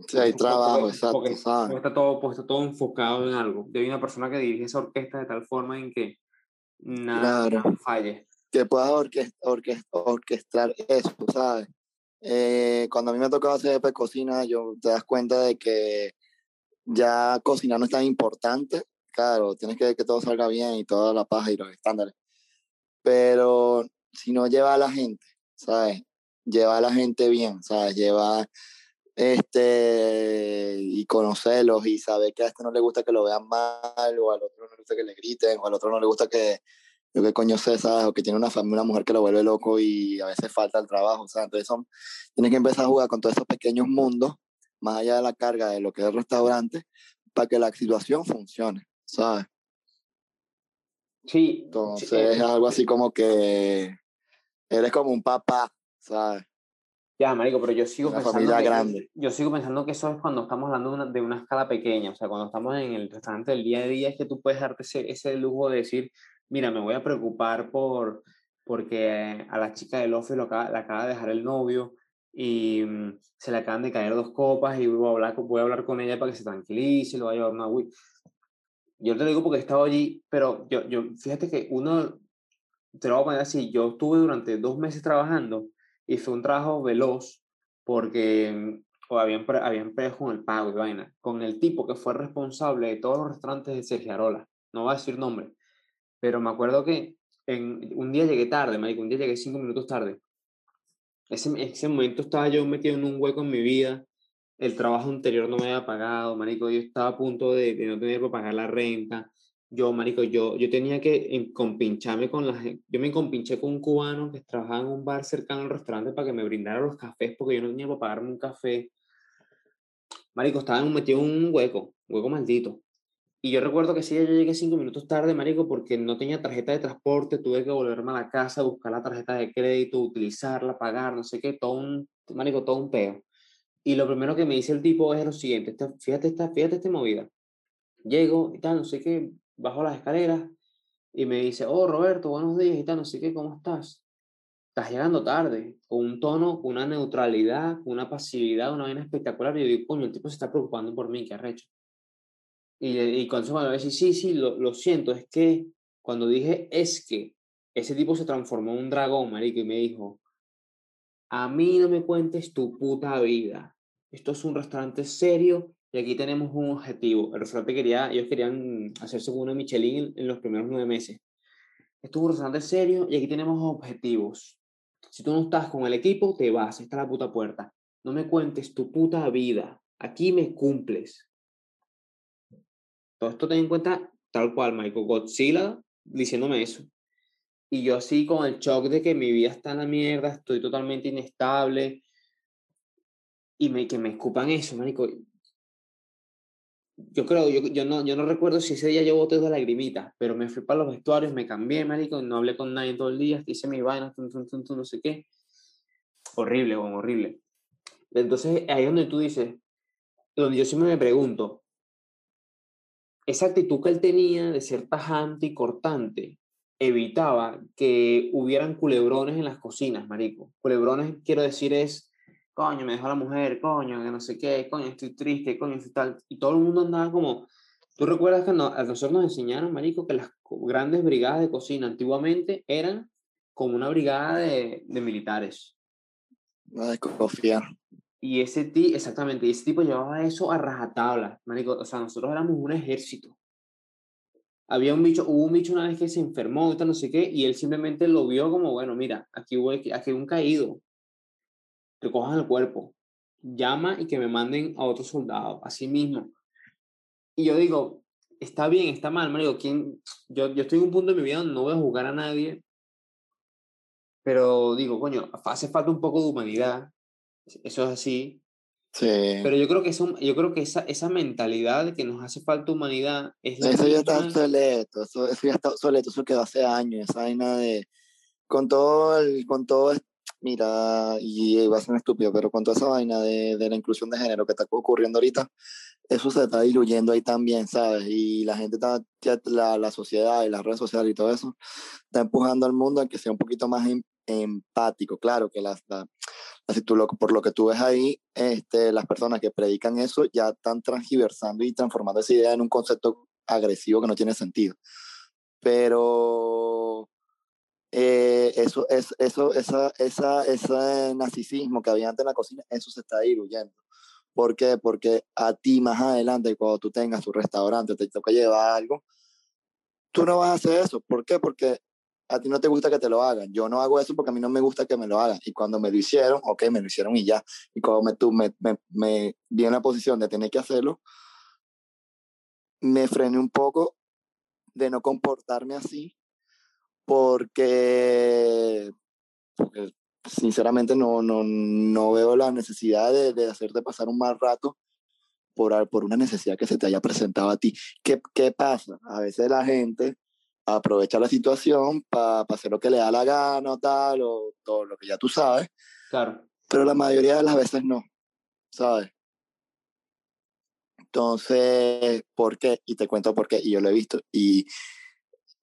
sí, hay trabajo, exacto, porque- está todo, porque está todo enfocado en algo. De una persona que dirige esa orquesta de tal forma en que nada Claro. falle. que puedas orquest- orquest- orquestar eso, ¿sabes? Eh, cuando a mí me ha tocado hacer de cocina, yo te das cuenta de que ya cocinar no es tan importante. Claro, tienes que ver que todo salga bien y toda la paja y los estándares. Pero si no lleva a la gente, ¿sabes? Lleva a la gente bien, ¿sabes? Lleva este y conocerlos y saber que a este no le gusta que lo vean mal o al otro no le gusta que le griten o al otro no le gusta que yo qué coño sé, ¿sabes? O que tiene una familia, una mujer que lo vuelve loco y a veces falta el trabajo, ¿sabes? Entonces son, tienes que empezar a jugar con todos esos pequeños mundos, más allá de la carga de lo que es el restaurante, para que la situación funcione, ¿sabes? Sí. Entonces es algo así como que eres como un papá, ¿sabes? Ya, marico, pero yo sigo Una pensando familia que, grande. yo sigo pensando que eso es cuando estamos hablando de una, de una escala pequeña, o sea, cuando estamos en el restaurante del día a día es que tú puedes darte ese, ese lujo de decir, mira, me voy a preocupar por porque a la chica del office lo acaba, la acaba de dejar el novio y mm, se le acaban de caer dos copas y voy a hablar, voy a hablar con ella para que se tranquilice, lo va a llevar una Yo te lo digo porque he estado allí, pero yo, yo, fíjate que uno, te lo voy a poner así, yo estuve durante dos meses trabajando y fue un trabajo veloz porque mm, o habían, habían con el pago y vaina, con el tipo que fue responsable de todos los restaurantes de Sergiarola, no voy a decir nombre, pero me acuerdo que en, un día llegué tarde, marico, un día llegué cinco minutos tarde. Ese, ese momento estaba yo metido en un hueco en mi vida, el trabajo anterior no me había pagado, marico, yo estaba a punto de, de no tener para pagar la renta, yo, marico, yo, yo tenía que compincharme con la gente, yo me compinché con un cubano que trabajaba en un bar cercano al restaurante para que me brindara los cafés, porque yo no tenía para pagarme un café. Marico, estaba metido en un hueco, un hueco maldito. Y yo recuerdo que sí, yo llegué cinco minutos tarde, marico, porque no tenía tarjeta de transporte, tuve que volverme a la casa, buscar la tarjeta de crédito, utilizarla, pagar, no sé qué, todo un, marico, todo un peo. Y lo primero que me dice el tipo es lo siguiente, fíjate esta, fíjate esta movida. Llego y tal, no sé qué, bajo las escaleras y me dice, oh, Roberto, buenos días y tal, no sé qué, ¿cómo estás? Estás llegando tarde, con un tono, con una neutralidad, con una pasividad, una vaina espectacular. Y yo digo, coño, el tipo se está preocupando por mí, qué arrecho. Y, y cuando se me decir, sí, sí, lo, lo siento, es que cuando dije es que, ese tipo se transformó en un dragón, marico, y me dijo, a mí no me cuentes tu puta vida. Esto es un restaurante serio y aquí tenemos un objetivo. El restaurante quería, ellos querían hacerse con una Michelin en, los primeros nueve meses. Esto es un restaurante serio y aquí tenemos objetivos. Si tú no estás con el equipo, te vas, esta es la puta puerta. No me cuentes tu puta vida. Aquí me cumples. Todo esto ten en cuenta tal cual, Michael Godzilla diciéndome eso. Y yo así con el shock de que mi vida está en la mierda, estoy totalmente inestable. Y me, que me escupan eso, marico. Yo creo, yo, yo, no, yo no recuerdo si ese día yo boté dos lagrimitas, pero me fui para los vestuarios, me cambié, marico, no hablé con nadie todo el día, hice mis vainas, tum, tum, no sé qué. Horrible, bueno, horrible. Entonces ahí es donde tú dices, donde yo siempre me pregunto, esa actitud que él tenía de ser tajante y cortante evitaba que hubieran culebrones en las cocinas, marico. Culebrones, quiero decir, es, coño, me dejó la mujer, coño, que no sé qué, coño, estoy triste, coño, estoy tal. Y todo el mundo andaba como, ¿tú recuerdas que no, a nosotros nos enseñaron, marico, que las grandes brigadas de cocina antiguamente eran como una brigada de, de militares? No desconfiar. Y ese tipo, exactamente, y ese tipo llevaba eso a rajatabla, marico. O sea, nosotros éramos un ejército. Había un bicho, hubo un bicho una vez que se enfermó, no sé qué, y él simplemente lo vio como, bueno, mira, aquí hubo, aquí hay un caído, recojan el cuerpo, llama y que me manden a otro soldado, así mismo. Y yo digo, está bien, está mal, marico, ¿quién? Yo, yo estoy en un punto de mi vida donde no voy a jugar a nadie, pero digo, coño, hace falta un poco de humanidad, eso es así, Sí. Pero yo creo que, eso, yo creo que esa, esa mentalidad de que nos hace falta humanidad es la Eso ya está obsoleto, eso, eso ya está obsoleto, eso quedó hace años, esa vaina de, con todo el, con todo, es- mira, y va a ser estúpido, pero con toda esa vaina de, de la inclusión de género que está ocurriendo ahorita, eso se está diluyendo ahí también, ¿sabes? Y la gente está, la, la sociedad y las redes sociales y todo eso, está empujando al mundo a que sea un poquito más em- empático, claro, que las, la- así tú lo, por lo que tú ves ahí, este, las personas que predican eso ya están transgiversando y transformando esa idea en un concepto agresivo que no tiene sentido. Pero eh, eso, es, eso, esa, esa, ese narcisismo que había antes en la cocina, eso se está diluyendo. ¿Por qué? Porque a ti más adelante, cuando tú tengas tu restaurante, te toca llevar algo, tú no vas a hacer eso. ¿Por qué? Porque a ti no te gusta que te lo hagan. Yo no hago eso porque a mí no me gusta que me lo hagan. Y cuando me lo hicieron, ok, me lo hicieron y ya. Y cuando me, tú, me, me, me vi en la posición de tener que hacerlo, me frené un poco de no comportarme así porque, porque sinceramente no, no, no veo la necesidad de, de hacerte pasar un mal rato por, por una necesidad que se te haya presentado a ti. ¿Qué, ¿Qué pasa? A veces la gente aprovecha la situación para hacer lo que le da la gana o tal, o todo lo que ya tú sabes. Claro. Pero la mayoría de las veces no, ¿sabes? Entonces, ¿por qué? Y te cuento por qué, y yo lo he visto, y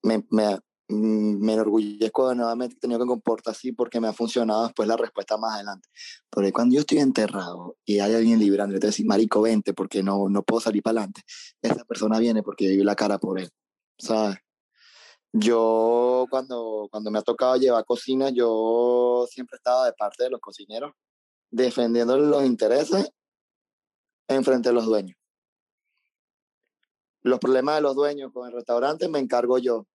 me, me, me enorgullezco de no haberme tenido que comportar así porque me ha funcionado después la respuesta más adelante. Porque cuando yo estoy enterrado y hay alguien librando, y te decís, marico, vente porque no, no puedo salir para adelante, esa persona viene porque yo vi la cara por él, ¿sabes? Yo cuando, cuando me ha tocado llevar cocina, yo siempre estaba de parte de los cocineros, defendiendo los intereses en frente de los dueños. Los problemas de los dueños con el restaurante me encargo yo.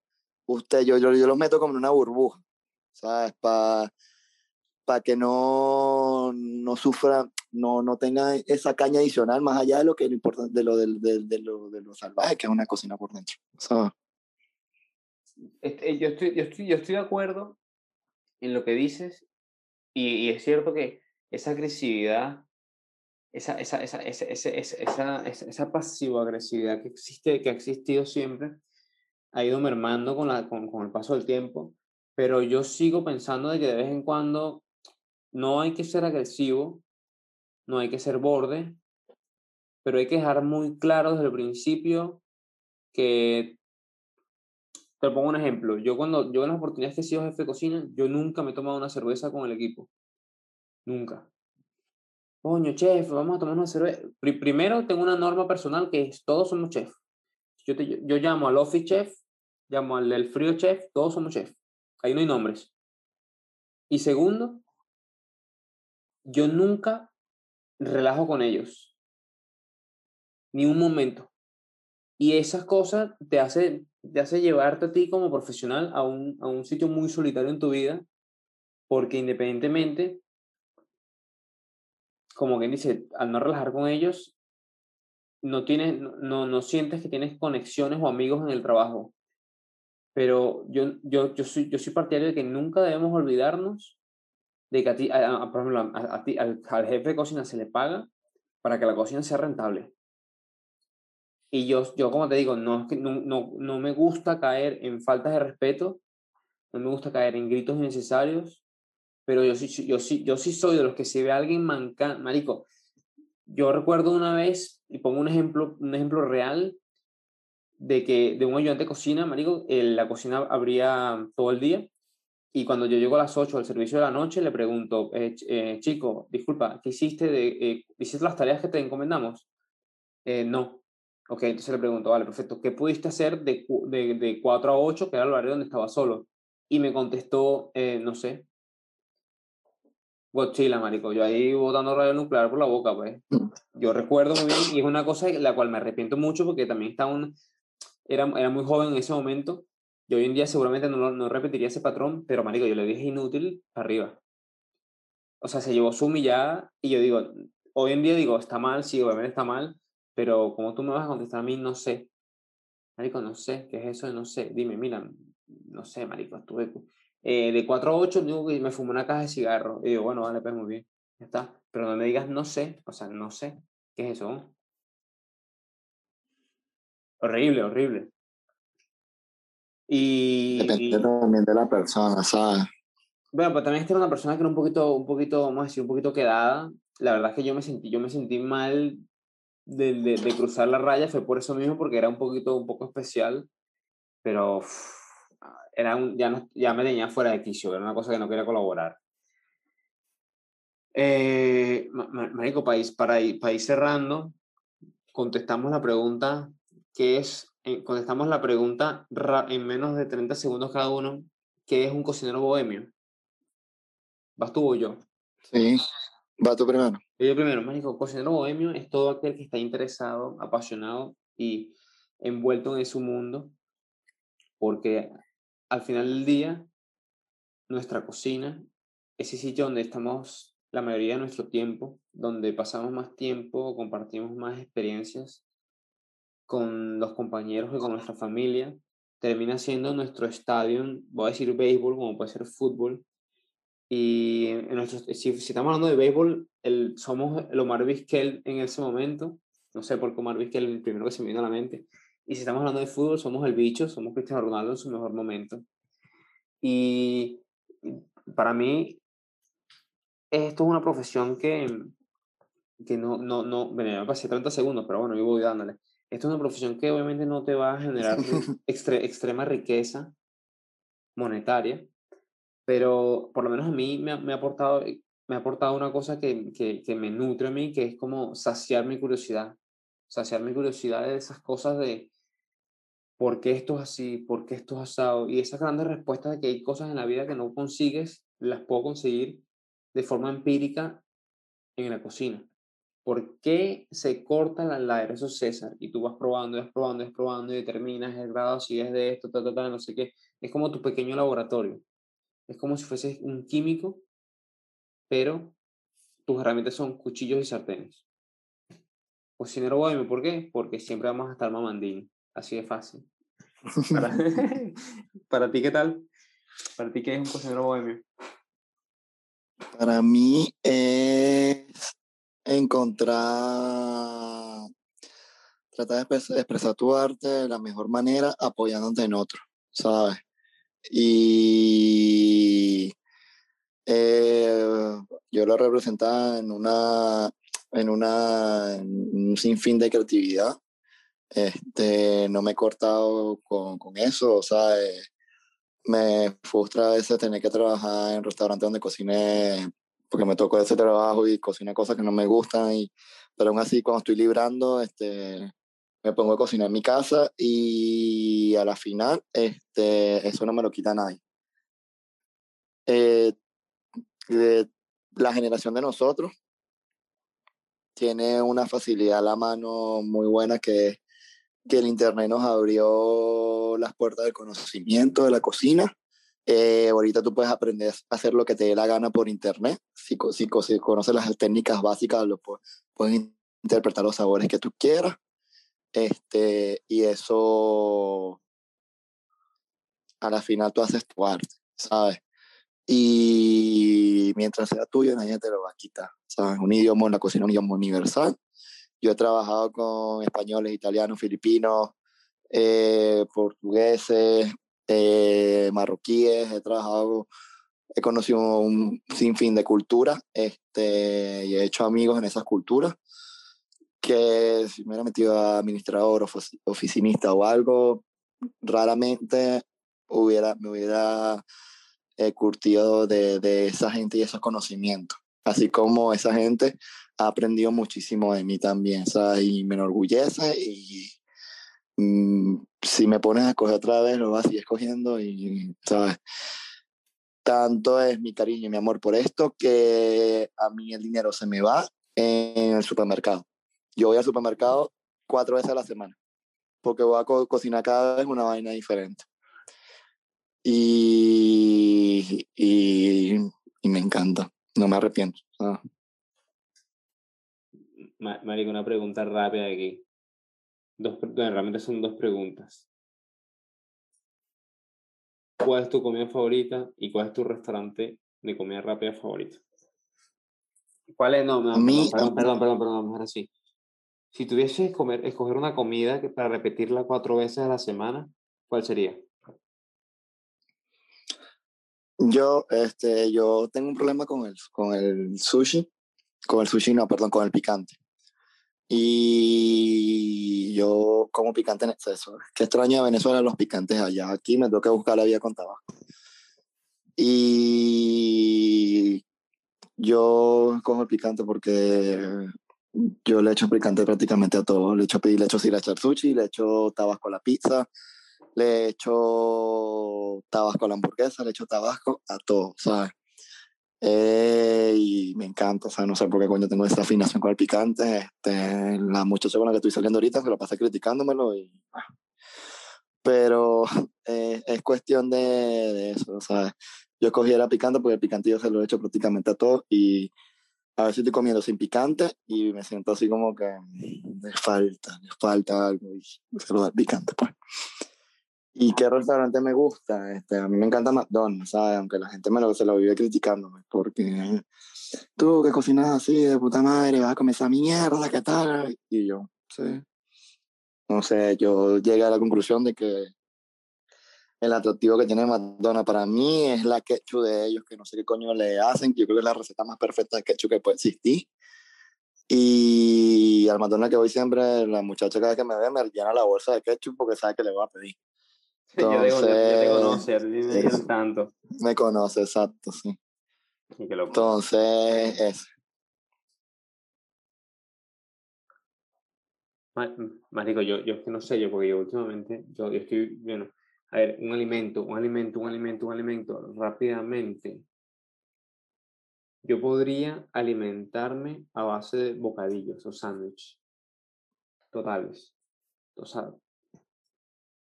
Usted, yo, yo, yo los meto como en una burbuja, ¿sabes? Para para que no, no sufra, no, no tenga esa caña adicional más allá de lo que lo importante de lo, de, de, de, lo, de lo salvaje que es una cocina por dentro. Este, yo, estoy, yo, estoy, yo estoy de acuerdo en lo que dices y, y es cierto que esa agresividad, esa, esa, esa, esa, esa, esa, esa, esa pasivo-agresividad que existe, que ha existido siempre, ha ido mermando con, la, con, con el paso del tiempo, pero yo sigo pensando de que de vez en cuando no hay que ser agresivo, no hay que ser borde, pero hay que dejar muy claro desde el principio que te pongo un ejemplo. Yo cuando yo en las oportunidades que he sido jefe de cocina, yo nunca me he tomado una cerveza con el equipo. Nunca. Coño, chef, vamos a tomar una cerveza. Primero tengo una norma personal que es todos somos chef. Yo, te, yo, llamo al office chef, llamo al del frío chef, todos somos chef. Ahí no hay nombres. Y segundo, yo nunca relajo con ellos. Ni un momento. Y esas cosas te hace, te hace llevarte a ti como profesional a un, a un sitio muy solitario en tu vida, porque independientemente, como quien dice, al no relajar con ellos, no, tienes, no, no sientes que tienes conexiones o amigos en el trabajo. Pero yo, yo, yo, soy, yo soy partidario de que nunca debemos olvidarnos de que a ti, por ejemplo, al, jefe de cocina se le paga para que la cocina sea rentable. Y yo, yo como te digo, no, no, no, no me gusta caer en faltas de respeto, no me gusta caer en gritos innecesarios, pero yo sí, yo sí, yo sí soy de los que si ve a alguien manca, marico, yo recuerdo una vez, y pongo un ejemplo, un ejemplo real, de que de un ayudante de cocina, marico, la cocina abría todo el día, y cuando yo llego a las 8 al servicio de la noche, le pregunto, eh, eh, chico, disculpa, ¿qué hiciste? De, eh, ¿Hiciste las tareas que te encomendamos? no. Ok, entonces le pregunto, vale, perfecto, ¿qué pudiste hacer de, de, de 4 a 8, que era el horario donde estaba solo? Y me contestó, no sé. Godzilla, marico. Yo ahí botando radio nuclear por la boca, pues. Yo recuerdo muy bien, y es una cosa de la cual me arrepiento mucho porque también estaba un, era, era muy joven en ese momento yo hoy en día seguramente no, no repetiría ese patrón, pero marico, yo le dije inútil para arriba. O sea, se llevó su humillada y yo digo, hoy en día digo, está mal, sí, obviamente está mal, pero como tú me vas a contestar a mí, no sé. Marico, no sé, ¿qué es eso? No sé. Dime, mira, no sé, marico, estuve eh, de 4 a 8, digo que me fumé una caja de cigarros. Y digo, bueno, vale, pues muy bien, ya está. Pero no me digas, no sé, o sea, no sé, ¿qué es eso? Horrible, horrible. Y, Depende también de la persona, ¿sabes? Bueno, pues también esta era una persona que era un poquito, un poquito, vamos a decir, un poquito quedada. La verdad es que yo me sentí, yo me sentí mal de, de, de cruzar la raya, fue por eso mismo, porque era un poquito, un poco especial, pero uff, era un, ya, no, ya me tenía fuera de quicio, era una cosa que no quería colaborar. Eh, Marico, país, para, ir, para ir cerrando, contestamos la pregunta que es eh, contestamos la pregunta en menos de 30 segundos cada uno, ¿qué es un cocinero bohemio? ¿Vas tú o yo? Sí, va tú primero. Yo primero, mágico, cocinero bohemio es todo aquel que está interesado, apasionado y envuelto en ese mundo, porque al final del día, nuestra cocina, ese sitio donde estamos la mayoría de nuestro tiempo, donde pasamos más tiempo, compartimos más experiencias, con los compañeros y con nuestra familia, termina siendo nuestro estadio, voy a decir béisbol, como puede ser fútbol. Y en nuestro, si, si, estamos hablando de béisbol, el, somos el Omar Vizquel en ese momento. No sé por qué Omar Vizquel es el primero que se me viene a la mente. Y si estamos hablando de fútbol, somos el bicho, somos Cristiano Ronaldo en su mejor momento. Y para mí, esto es una profesión que, que no, no, no, bueno, me pasé 30 segundos, pero bueno, yo voy dándole. Esto es una profesión que obviamente no te va a generar extrema riqueza monetaria, pero por lo menos a mí me, me ha aportado me ha aportado una cosa que, que, que, me nutre a mí, que es como saciar mi curiosidad. Saciar mi curiosidad de esas cosas de por qué esto es así, por qué esto es asado. Y esas grandes respuestas de que hay cosas en la vida que no consigues, las puedo conseguir de forma empírica en la cocina. ¿Por qué se corta la ladera? Eso César. Y tú vas probando, vas probando, vas probando y determinas el grado, si es de esto, ta, ta, ta, no sé qué. Es como tu pequeño laboratorio. Es como si fueses un químico pero tus herramientas son cuchillos y sartenes. Cocinero bohemio, ¿por qué? Porque siempre vamos a estar mamandín. Así de fácil. Para, ti, ¿qué tal? ¿Para ti qué es un cocinero bohemio? Para mí es encontrar, tratar de expresar tu arte de la mejor manera apoyándote en otro, ¿sabes? Y eh, yo lo representaba en una en una un sinfín de creatividad. Este, no me he cortado con, con eso, o me frustra a veces tener que trabajar en restaurantes donde cocine, porque me tocó ese trabajo y cocina cosas que no me gustan, y, pero aún así cuando estoy librando, este, me pongo a cocinar en mi casa y a la final, este, eso no me lo quita nadie. Eh, de la generación de nosotros tiene una facilidad a la mano muy buena que, que el Internet nos abrió las puertas del conocimiento de la cocina. Eh, ahorita tú puedes aprender a hacer lo que te dé la gana por Internet. Si, si, si conoces las técnicas básicas, lo puedes, interpretar los sabores que tú quieras. Este, y eso, a la final tú haces tu arte, ¿sabes? y mientras sea tuyo nadie te lo va a quitar. ¿sabes? Un idioma en la cocina, un idioma universal. Yo he trabajado con españoles, italianos, filipinos, eh, portugueses, eh, marroquíes, he trabajado, he conocido un sinfín de culturas este, y he hecho amigos en esas culturas que si me hubiera metido a administrador oficinista o algo, raramente hubiera, me hubiera eh, curtido de, de, esa gente y esos conocimientos. Así como esa gente ha aprendido muchísimo de mí también, ¿sabes? Y me enorgullece y mm, si me pones a escoger otra vez, lo vas a seguir escogiendo y, ¿sabes? Tanto es mi cariño y mi amor por esto que a mí el dinero se me va en el supermercado. Yo voy al supermercado cuatro veces a la semana porque voy a cocinar cada vez una vaina diferente. Y, y, me encanta, no me arrepiento. Ah. Marico, una pregunta rápida aquí. Dos, realmente son dos preguntas. ¿Cuál es tu comida favorita y cuál es tu restaurante de comida rápida favorito? ¿Cuál es? No, no, perdón, perdón, perdón, perdón, mejor así. Si tuvieses comer, escoger una comida para repetirla cuatro veces a la semana, ¿cuál sería? Yo, este, yo tengo un problema con el, con el sushi, con el sushi, no, perdón, con el picante. Y yo como picante en exceso. Qué extraño de Venezuela los picantes allá. Aquí me que buscar la vida con tabaco. Y yo cojo el picante porque yo le echo picante prácticamente a todo. Le echo, le echo echar sushi, le echo tabasco a la pizza, le echo tabasco a la hamburguesa, le echo tabasco a todo, ¿sabes? Eh, y me encanta, o sea, no sé por qué coño tengo esta afinación con el picante. Este, la muchacha con la que estoy saliendo ahorita se lo pasa criticándomelo y... Ah. Pero eh, es cuestión de, de eso, ¿sabes? Yo escogiera picante porque el picante yo se lo he hecho prácticamente a todo y a veces estoy comiendo sin picante y me siento así como que me falta, me falta algo y se lo da picante, pues. ¿Y qué restaurante me gusta? Este, a mí me encanta McDonald's, ¿sabes? Aunque la gente me lo, se lo vive criticándome, porque tú que cocinas así de puta madre, vas a comer esa mierda, ¿qué tal? Y yo, sí. no sé, yo llegué a la conclusión de que el atractivo que tiene McDonald's para mí es la ketchup de ellos, que no sé qué coño le hacen, que yo creo que es la receta más perfecta de ketchup que puede existir. Y al McDonald's que voy siempre, la muchacha cada vez que me ve me llena la bolsa de ketchup porque sabe que le voy a pedir. Entonces, yo, te conoce, me tanto. Me conoce, exacto, sí. Entonces, eso. Marico, yo, yo que no sé, yo porque yo últimamente, yo, yo estoy, bueno, a ver, un alimento, un alimento, un alimento, un alimento, rápidamente. Yo podría alimentarme a base de bocadillos o sándwiches totales. O sea,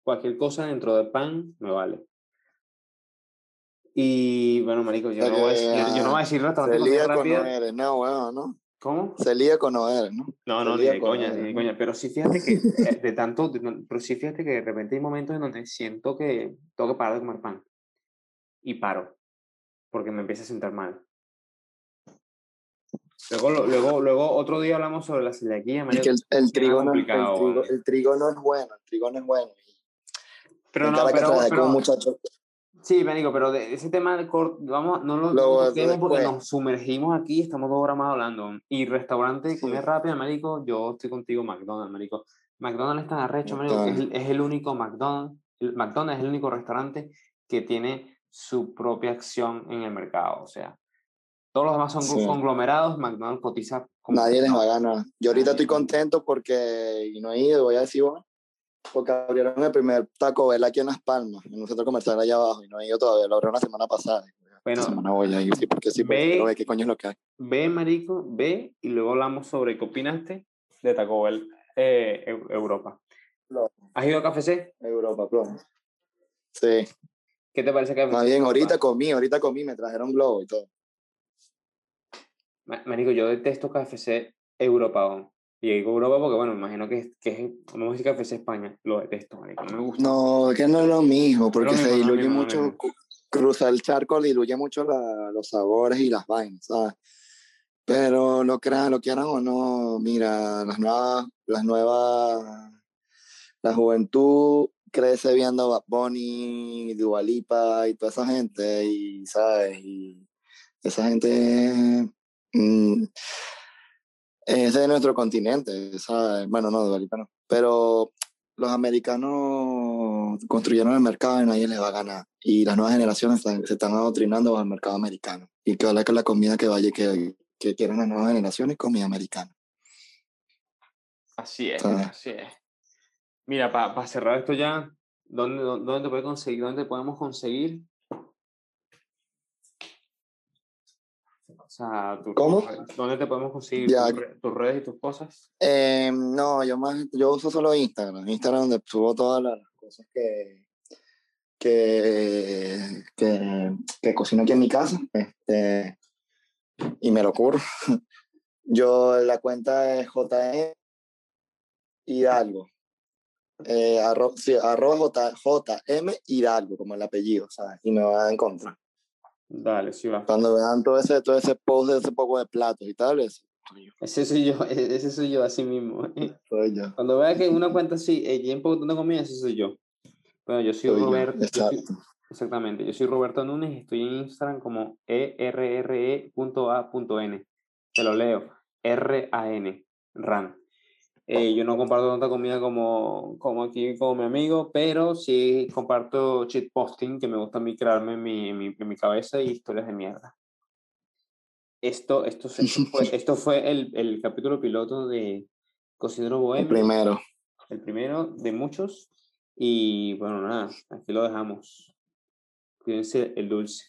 cualquier cosa dentro de pan me vale. Y bueno, marico, yo, no, voy a decir, yo, no voy a decir restaurante No, no, bueno, ¿no? ¿Cómo? Celíaco no eres, ¿no? No, no, ni de coña, ni de coña. Pero sí fíjate que eh, de tanto, pero sí fíjate que de repente hay momentos en donde siento que tengo que parar de comer pan. Y paro. Porque me empieza a sentar mal. Luego, luego, luego otro día hablamos sobre la celiaquía. Es que el, trigo no, el, trigo, el trigo no es bueno, el trigo no es bueno. Pero no, pero, pero, muchacho, Sí, Ménico, pero de ese tema de vamos, no lo, lo porque nos sumergimos aquí, estamos dos horas más hablando. Y restaurante, sí. comer rápido, Ménico, yo estoy contigo, McDonald's, Ménico. McDonald's está arrecho, Ménico, es, es, el único McDonald's, el McDonald's es el único restaurante que tiene su propia acción en el mercado, o sea, todos los demás son conglomerados, McDonald's cotiza. Nadie les va a ganar. Yo ahorita estoy contento porque, y no he ido, voy a decir, bueno, porque abrieron el primer Taco Bell aquí en Las Palmas, en un centro comercial allá abajo, y no he ido todavía, lo abrieron la semana pasada. Bueno, la semana voy a ir, sí, porque sí, ve, ve qué coño es lo que hay. Ve, marico, ve, y luego hablamos sobre qué opinaste de Taco Bell eh, Europa. ¿Has ido a Café C? Europa, claro. Sí. ¿Qué te parece que Más bien, ahorita comí, ahorita comí, me trajeron globo y todo. Marico, yo detesto KFC Europa. Y digo Europa porque, bueno, imagino que, que es, vamos a decir KFC España, lo detesto, marico, no me gusta. No, que no es lo mismo, porque se diluye mucho, cruza el charco, diluye mucho la, los sabores y las vainas, ¿sabes? Pero lo crean, lo quieran o no, mira, las nuevas, las nuevas, la juventud crece viendo Bad Bunny, Dualipa y toda esa gente, y, ¿sabes? Y esa gente mm, es de nuestro continente, ¿sabes? Bueno, no, de no. Pero los americanos construyeron el mercado y nadie les va a ganar. Y las nuevas generaciones se están adoctrinando al mercado americano. Y que vale que la comida que vaya que, que quieren las nuevas generaciones, comida americana. Así es, así es. Mira, para cerrar esto ya, ¿dónde, dónde, te puede conseguir, ¿dónde podemos conseguir O sea, ¿Cómo? ¿dónde te podemos conseguir tus, redes y tus cosas? Eh, no, yo más, yo uso solo Instagram. Instagram donde subo todas las cosas que, que, que, que cocino aquí en mi casa. Este, y me lo curo. Yo, la cuenta es JM Hidalgo. Eh, arro, sí, arroba J, JM Hidalgo, como el apellido, ¿sabes? Y me va a encontrar. Dale, sí va. Cuando vean todo ese, todo ese post de ese poco de platos y tal, ese Ese soy yo, ese soy yo así mismo. Soy yo. Cuando vea que una cuenta así, eh, poco de comida, ese soy yo. Bueno, yo soy, Roberto. exactamente, yo soy Roberto Núñez y estoy en Instagram como erre.a.n. Te lo leo, R-A-N, RAN. Eh, yo no comparto tanta comida como, como aquí con mi amigo, pero sí comparto cheat posting que me gusta a mí crearme en mi, en mi, en mi cabeza y historias de mierda. Esto, esto, esto fue, esto fue el, el, capítulo piloto de Cocinero Bohemio. El primero. El primero de muchos. Y bueno, nada, aquí lo dejamos. Cuídense el dulce.